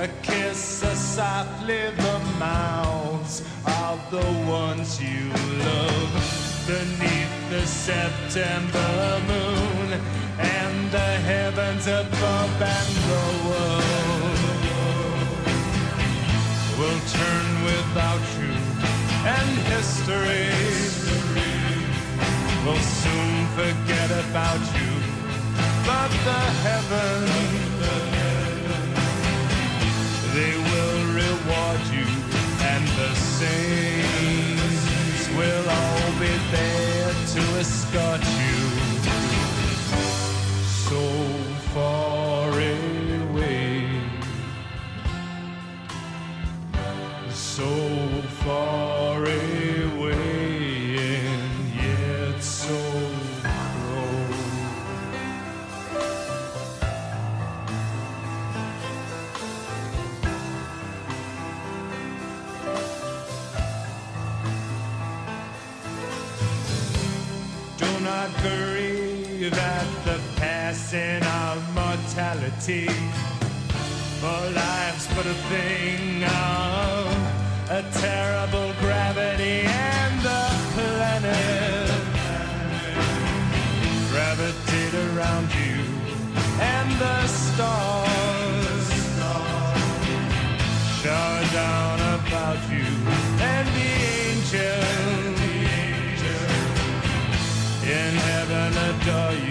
A kiss a softly the mouths of the ones you love. Beneath the September moon and the heavens above and the world will turn without you and history. Will soon forget about you but the heavens they will reward you, and the saints will all be there to escort you. So far away, so far away, passing of mortality. For life's but a thing of a terrible gravity, and the planet. Gravitate around you, and the stars. Shower down about you, and the angels. In heaven adore you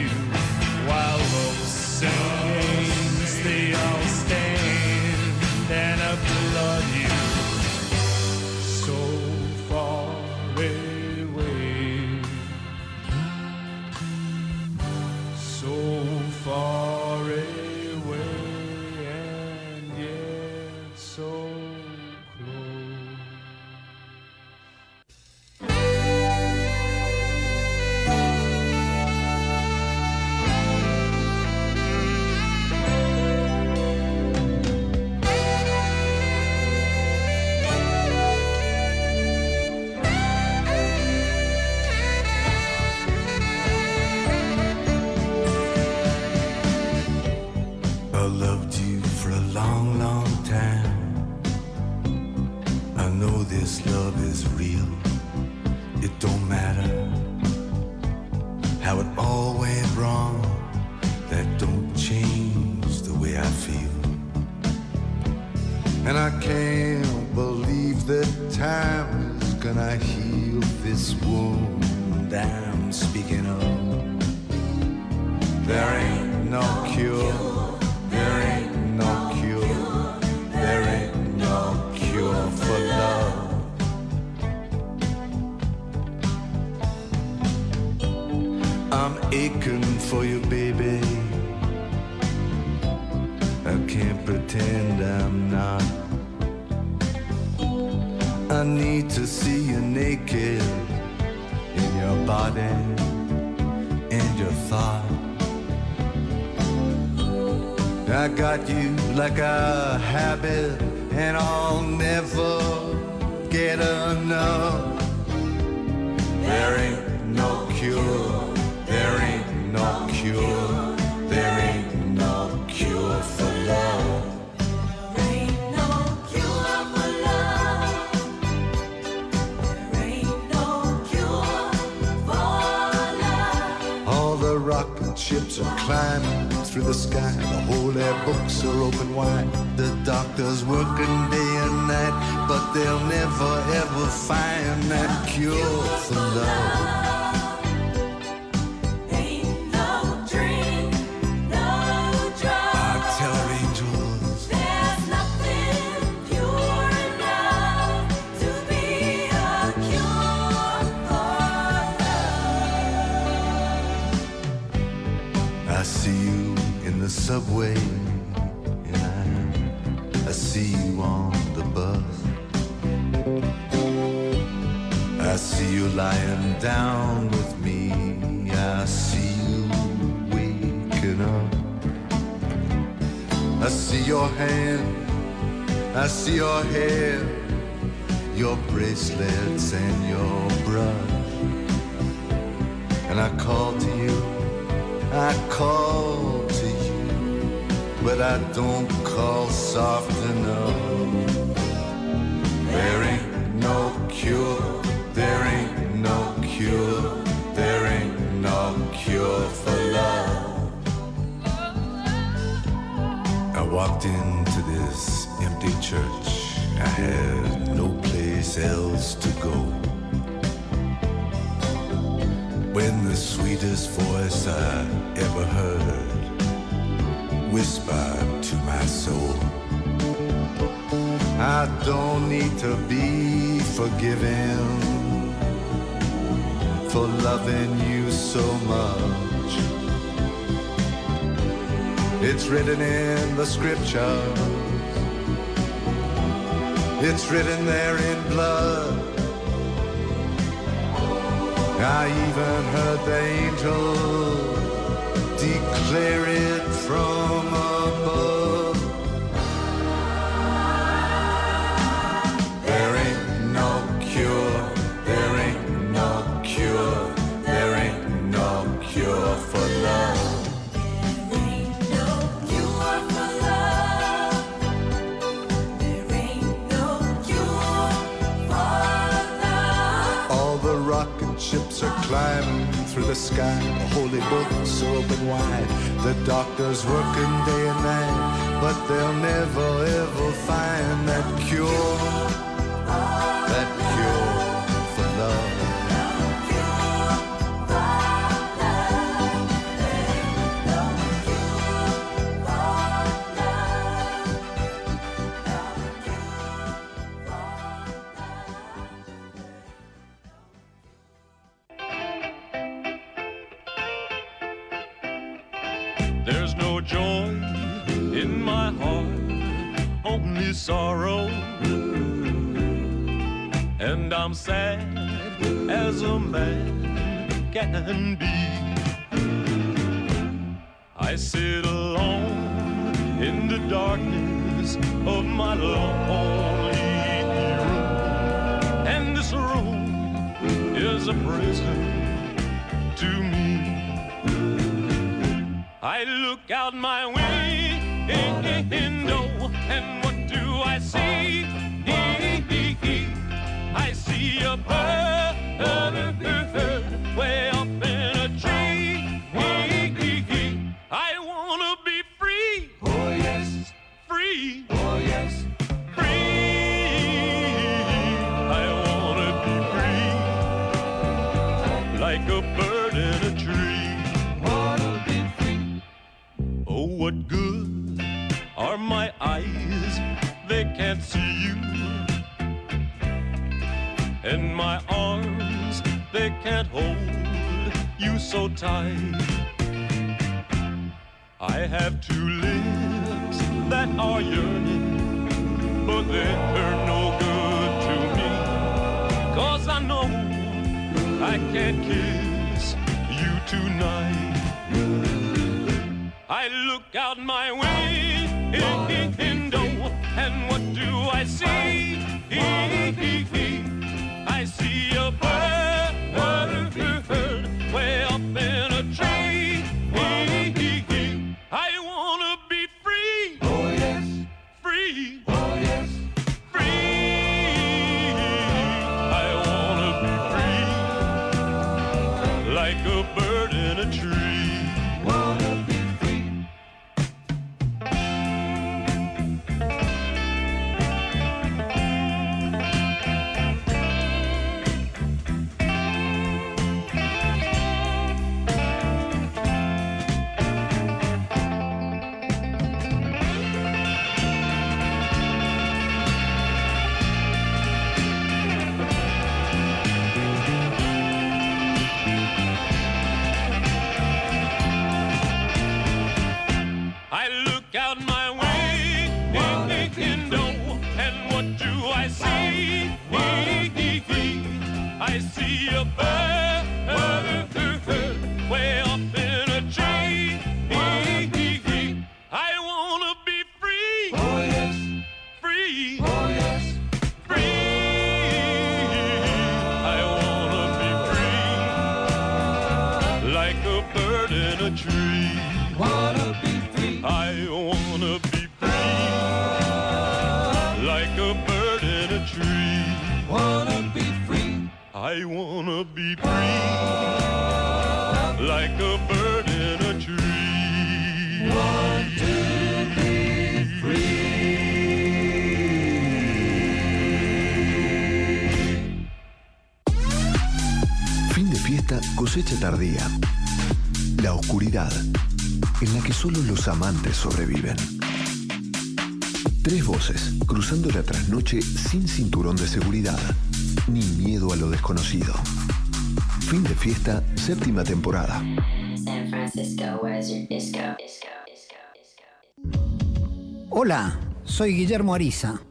time is gonna heal this wound I'm speaking of. There ain't no cure. There ain't no cure. There ain't no cure for love. I'm aching for you, baby. I can't pretend I'm not. To see you naked in your body and your thought. I got you like a habit, and I'll never get enough. There ain't no cure, there ain't no cure, there ain't no cure for love. Ships are climbing through the sky. The whole air books are open wide. The doctors working day and night, but they'll never ever find that cure for love. Subway, and I, I see you on the bus. I see you lying down with me. I see you waking up. I see your hand, I see your hair, your bracelets and your brush. And I call to you, I call but I don't call soft enough. There ain't no cure, there ain't no cure, there ain't no cure for love. I walked into this empty church, I had no place else to go. When the sweetest voice I ever heard whisper to my soul. I don't need to be forgiven for loving you so much. It's written in the scriptures. It's written there in blood. I even heard the angels declare it from above. There ain't no cure, there ain't no cure, there ain't no cure for love. Ships are climbing through the sky, the holy books are open wide. The doctor's working day and night, but they'll never ever find that cure. man can be. I sit alone in the darkness of my lonely room, and this room is a prison to me. I look out my window. out my window. Sobreviven. Tres voces cruzando la trasnoche sin cinturón de seguridad ni miedo a lo desconocido. Fin de fiesta, séptima temporada. San Francisco, where's your disco? Disco, disco, Hola, soy Guillermo Ariza.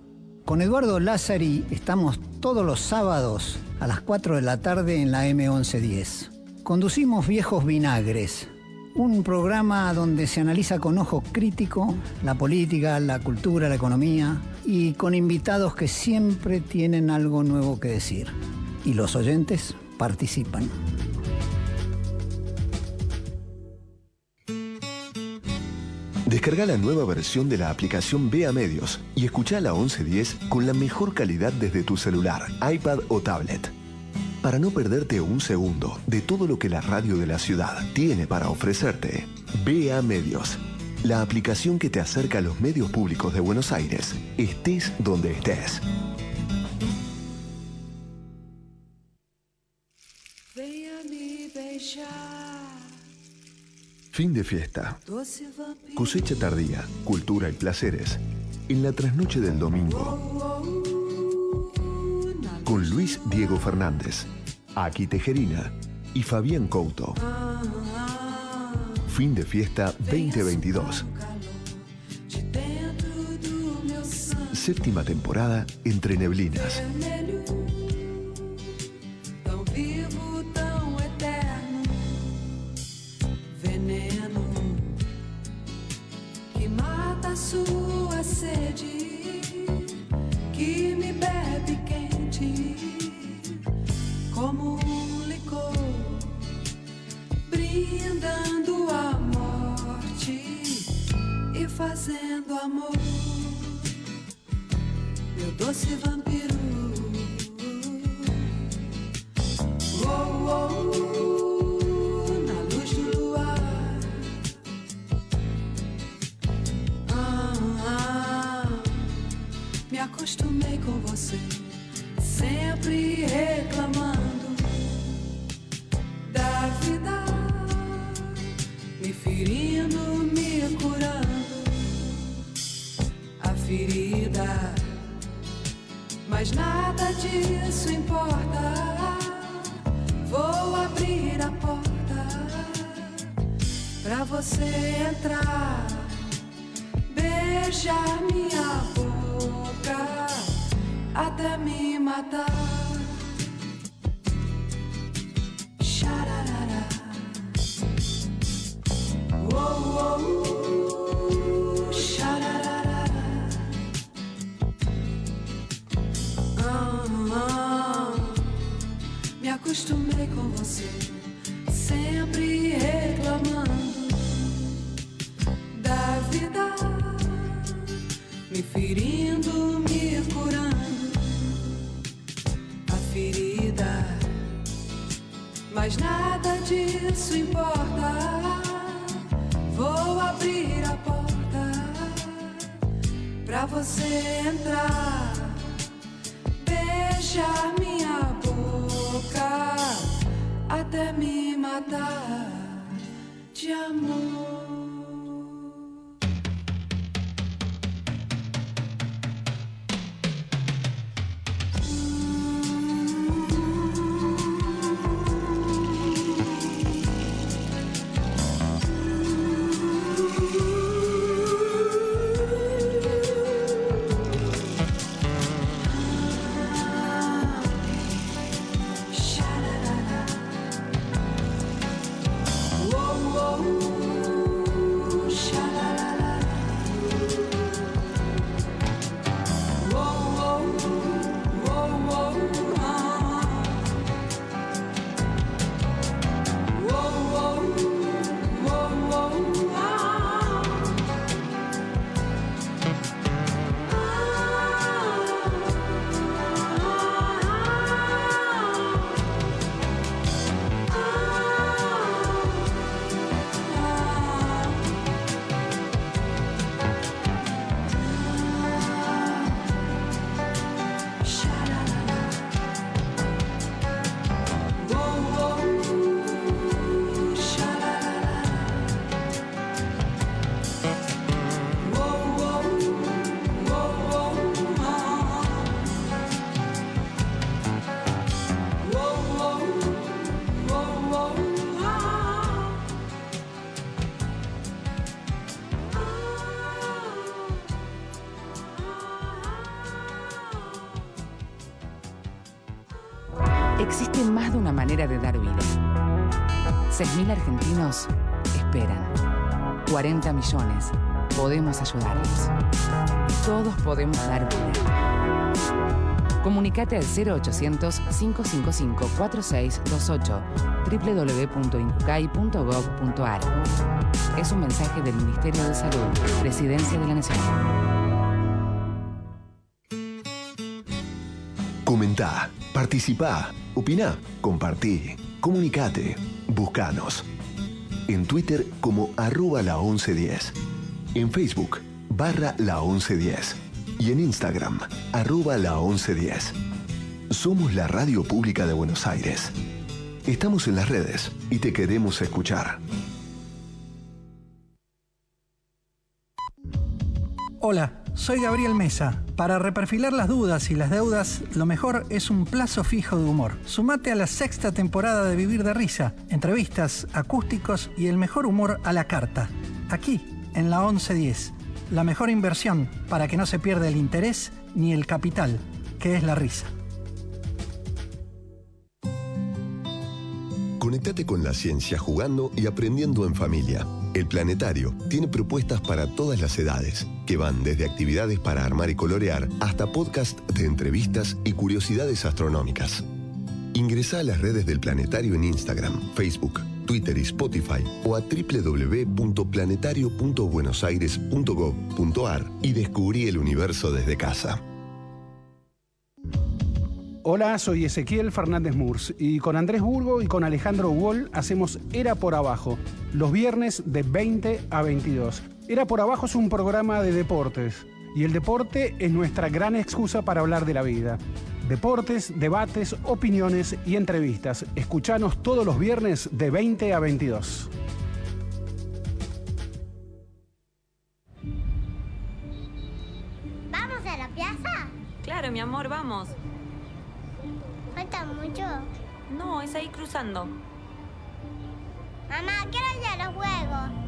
Con Eduardo Lázari estamos todos los sábados a las 4 de la tarde en la M1110. Conducimos Viejos Vinagres, un programa donde se analiza con ojo crítico la política, la cultura, la economía y con invitados que siempre tienen algo nuevo que decir. Y los oyentes participan. Descarga la nueva versión de la aplicación Vea Medios y escucha la 1110 con la mejor calidad desde tu celular, iPad o tablet. Para no perderte un segundo de todo lo que la radio de la ciudad tiene para ofrecerte, Vea Medios, la aplicación que te acerca a los medios públicos de Buenos Aires, estés donde estés. Fin de fiesta. Cosecha tardía, cultura y placeres. En la trasnoche del domingo. Con Luis Diego Fernández, Aki Tejerina y Fabián Couto. Fin de fiesta 2022. De dentro do meu sangue Séptima temporada entre neblinas. fazendo amor, meu doce vampiro. na luz do luar, ah, ah, me acostumei com você, sempre reclamando. Nada disso importa. Vou abrir a porta pra você entrar, beijar minha boca até me matar. Acostumei com você, sempre reclamando da vida, me ferindo, me curando a ferida. Mas nada disso importa. Vou abrir a porta pra você entrar beijar até me matar de amor. Existe más de una manera de dar vida. 6.000 argentinos esperan. 40 millones. Podemos ayudarlos. Todos podemos dar vida. Comunicate al 0800-555-4628 www.incucay.gov.ar Es un mensaje del Ministerio de Salud, Presidencia de la Nación. Comentá, participá, opina, compartí, comunicate, buscanos. En Twitter como arroba la 1110. En Facebook barra la 1110. Y en Instagram arroba la 1110. Somos la radio pública de Buenos Aires. Estamos en las redes y te queremos escuchar. Hola, soy Gabriel Mesa. Para reperfilar las dudas y las deudas, lo mejor es un plazo fijo de humor. Sumate a la sexta temporada de Vivir de Risa, entrevistas, acústicos y el mejor humor a la carta. Aquí, en la 1110. La mejor inversión para que no se pierda el interés ni el capital, que es la risa. Conectate con la ciencia jugando y aprendiendo en familia. El Planetario tiene propuestas para todas las edades, que van desde actividades para armar y colorear hasta podcast de entrevistas y curiosidades astronómicas. Ingresa a las redes del Planetario en Instagram, Facebook, Twitter y Spotify o a www.planetario.buenosaires.gov.ar y descubrí el universo desde casa. Hola, soy Ezequiel Fernández Murs y con Andrés Burgo y con Alejandro Wall hacemos Era por Abajo, los viernes de 20 a 22. Era por Abajo es un programa de deportes y el deporte es nuestra gran excusa para hablar de la vida. Deportes, debates, opiniones y entrevistas. Escuchanos todos los viernes de 20 a 22. ¿Vamos a la plaza? Claro, mi amor, vamos. ¿Falta mucho? No, es ahí cruzando. Mamá, quiero ir a los juegos.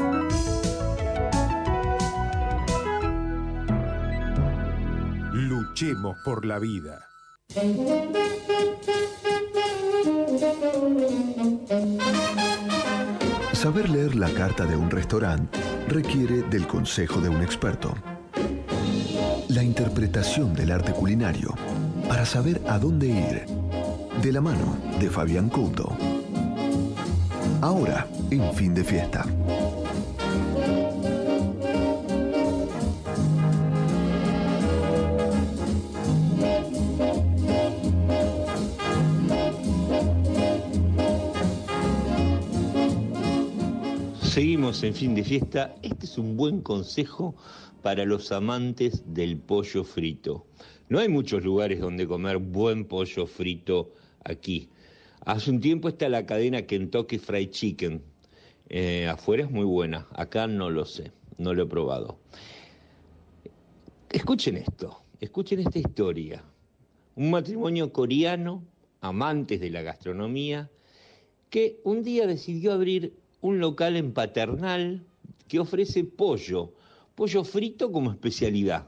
Luchemos por la vida. Saber leer la carta de un restaurante requiere del consejo de un experto. La interpretación del arte culinario para saber a dónde ir. De la mano de Fabián Couto. Ahora, en fin de fiesta. Seguimos en fin de fiesta. Este es un buen consejo para los amantes del pollo frito. No hay muchos lugares donde comer buen pollo frito aquí. Hace un tiempo está la cadena Kentucky Fried Chicken. Eh, afuera es muy buena, acá no lo sé, no lo he probado. Escuchen esto, escuchen esta historia. Un matrimonio coreano, amantes de la gastronomía, que un día decidió abrir un local en Paternal que ofrece pollo, pollo frito como especialidad.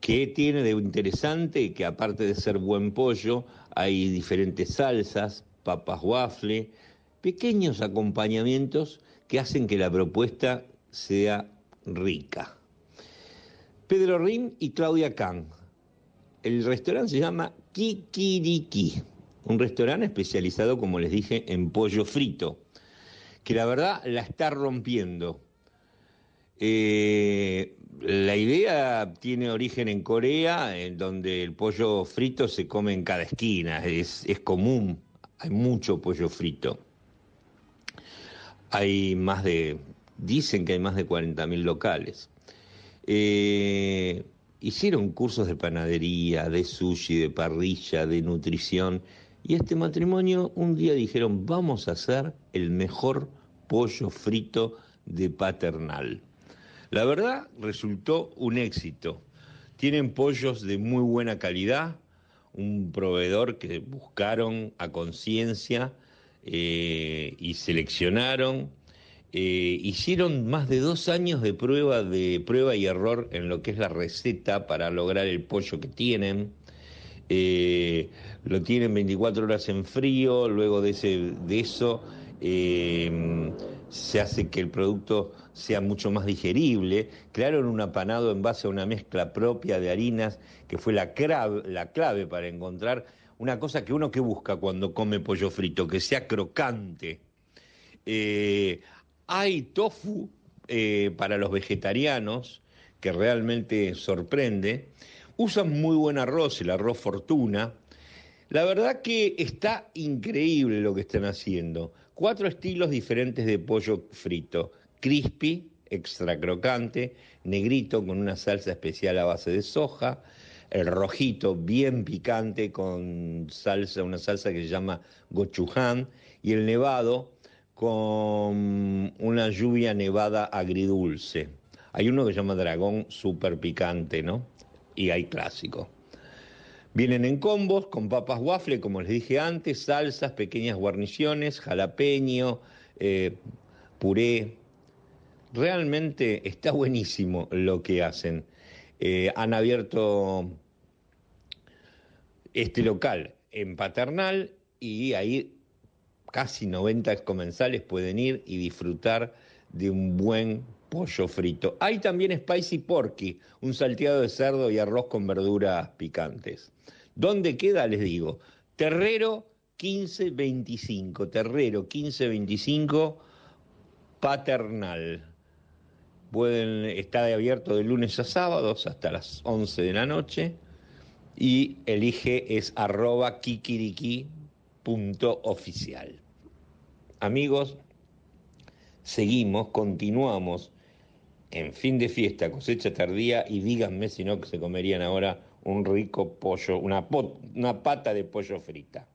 ¿Qué tiene de interesante? Que aparte de ser buen pollo, hay diferentes salsas, papas waffle, pequeños acompañamientos que hacen que la propuesta sea rica. Pedro Rim y Claudia Kahn. El restaurante se llama Kikiriki, un restaurante especializado, como les dije, en pollo frito, que la verdad la está rompiendo. Eh, la idea tiene origen en Corea, en donde el pollo frito se come en cada esquina, es, común, hay mucho pollo frito. Hay más de, dicen que hay más de 40.000 locales. Eh, hicieron cursos de panadería, de sushi, de parrilla, de nutrición Y este matrimonio un día dijeron, vamos a hacer el mejor pollo frito de paternal. La verdad resultó un éxito. Tienen pollos de muy buena calidad, un proveedor que buscaron a conciencia eh, y seleccionaron. Eh, hicieron más de dos años de prueba, de prueba y error en lo que es la receta para lograr el pollo que tienen. Eh, lo tienen 24 horas en frío, luego de, ese, de eso eh, se hace que el producto sea mucho más digerible. Crearon un apanado en base a una mezcla propia de harinas, que fue la, cra- la clave para encontrar una cosa que uno que busca cuando come pollo frito, que sea crocante. Eh, hay tofu para los vegetarianos, que realmente sorprende. Usan muy buen arroz, el arroz fortuna. La verdad que está increíble lo que están haciendo. Cuatro estilos diferentes de pollo frito. Crispy, extra crocante, negrito con una salsa especial a base de soja, el rojito bien picante con salsa, una salsa que se llama gochuján, y el nevado con una lluvia nevada agridulce. Hay uno que se llama dragón super picante, ¿no? Y hay clásico. Vienen en combos con papas waffle, como les dije antes, salsas, pequeñas guarniciones, jalapeño, eh, puré. Realmente está buenísimo lo que hacen. Eh, han abierto este local en Paternal y ahí casi 90 comensales pueden ir y disfrutar de un buen pollo frito. Hay también spicy porky, un salteado de cerdo y arroz con verduras picantes. ¿Dónde queda? Les digo, Terrero 1525, Terrero 1525, Paternal. Pueden estar abierto de lunes a sábados hasta las 11 de la noche y elige es arroba kikiriki.oficial. Amigos, seguimos, continuamos en fin de fiesta, cosecha tardía y díganme si no que se comerían ahora un rico pollo, una, una pata de pollo frita.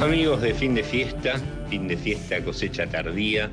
Amigos de fin de fiesta, fin de fiesta cosecha tardía,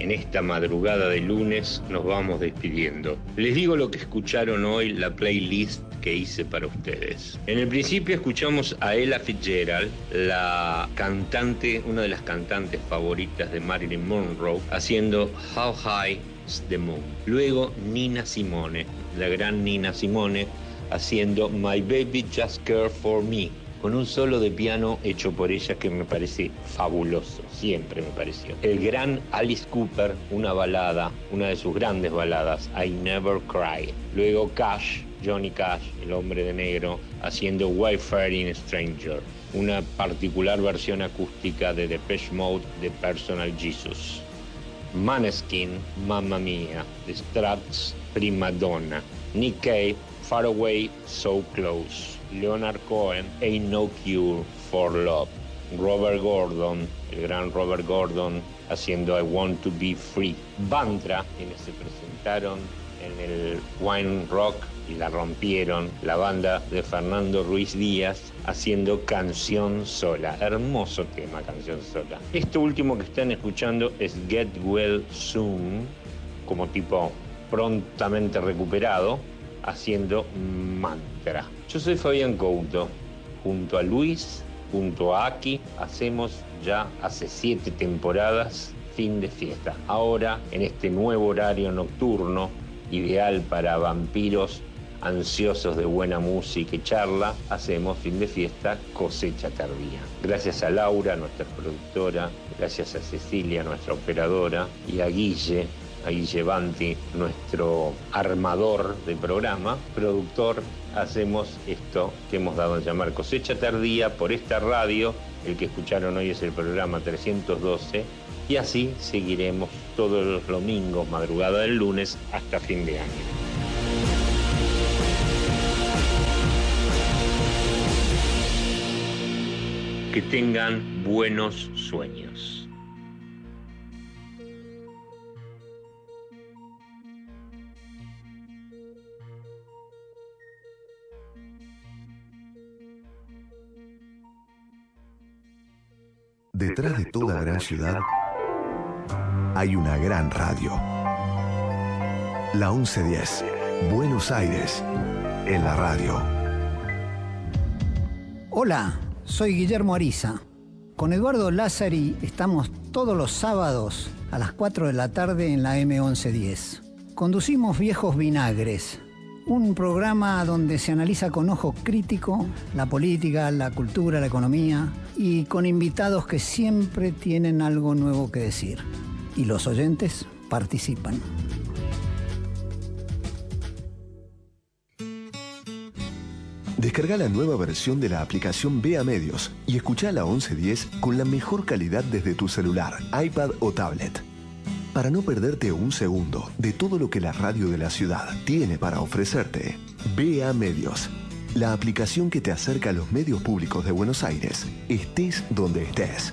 en esta madrugada de lunes nos vamos despidiendo. Les digo lo que escucharon hoy, la playlist que hice para ustedes. En el principio escuchamos a Ella Fitzgerald, la cantante, una de las cantantes favoritas de Marilyn Monroe, haciendo How High is the Moon. Luego Nina Simone, la gran Nina Simone, haciendo My Baby Just Care for Me con un solo de piano hecho por ella que me parece fabuloso, siempre me pareció. El gran Alice Cooper, una balada, una de sus grandes baladas, I Never Cry. Luego Cash, Johnny Cash, el hombre de negro, haciendo Wayfaring Stranger, una particular versión acústica de Depeche Mode de Personal Jesus. Maneskin, Mamma Mia, The Struts, Prima Donna, Nick Cave, Far Away, So Close. Leonard Cohen, Ain't No Cure for Love. Robert Gordon, el gran Robert Gordon, haciendo I Want to Be Free. Bantra, quienes se presentaron en el Wine Rock y la rompieron, la banda de Fernando Ruiz Díaz, haciendo Canción Sola. Hermoso tema, Canción Sola. Esto último que están escuchando es Get Well Soon, como tipo prontamente recuperado, haciendo mantra. Yo soy Fabián Couto, junto a Luis, junto a Aki, hacemos ya hace siete temporadas fin de fiesta. Ahora, en este nuevo horario nocturno, ideal para vampiros ansiosos de buena música y charla, hacemos fin de fiesta cosecha tardía. Gracias a Laura, nuestra productora, gracias a Cecilia, nuestra operadora, y a Guille, a Guille Banti, nuestro armador de programa, productor, hacemos esto que hemos dado a llamar cosecha tardía por esta radio. El que escucharon hoy es el programa 312 y así seguiremos todos los domingos, madrugada del lunes, hasta fin de año. Que tengan buenos sueños. Detrás de toda gran ciudad hay una gran radio. La 1110, Buenos Aires, en la radio. Hola, soy Guillermo Ariza. Con Eduardo Lázari estamos todos los sábados a las 4 de la tarde en la M1110. Conducimos Viejos Vinagres, un programa donde se analiza con ojo crítico la política, la cultura, la economía y con invitados que siempre tienen algo nuevo que decir. Y los oyentes participan. Descarga la nueva versión de la aplicación Vea Medios y escucha la 1110 con la mejor calidad desde tu celular, iPad o tablet. Para no perderte un segundo de todo lo que la radio de la ciudad tiene para ofrecerte, Vea Medios, la aplicación que te acerca a los medios públicos de Buenos Aires, estés donde estés.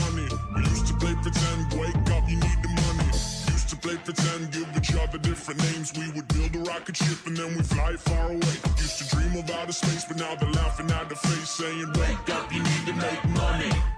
play pretend, give each other different names. We would build a rocket ship and then we fly far away. Used to dream of outer space, but now they're laughing at the face, saying, Wake up, you need to make money.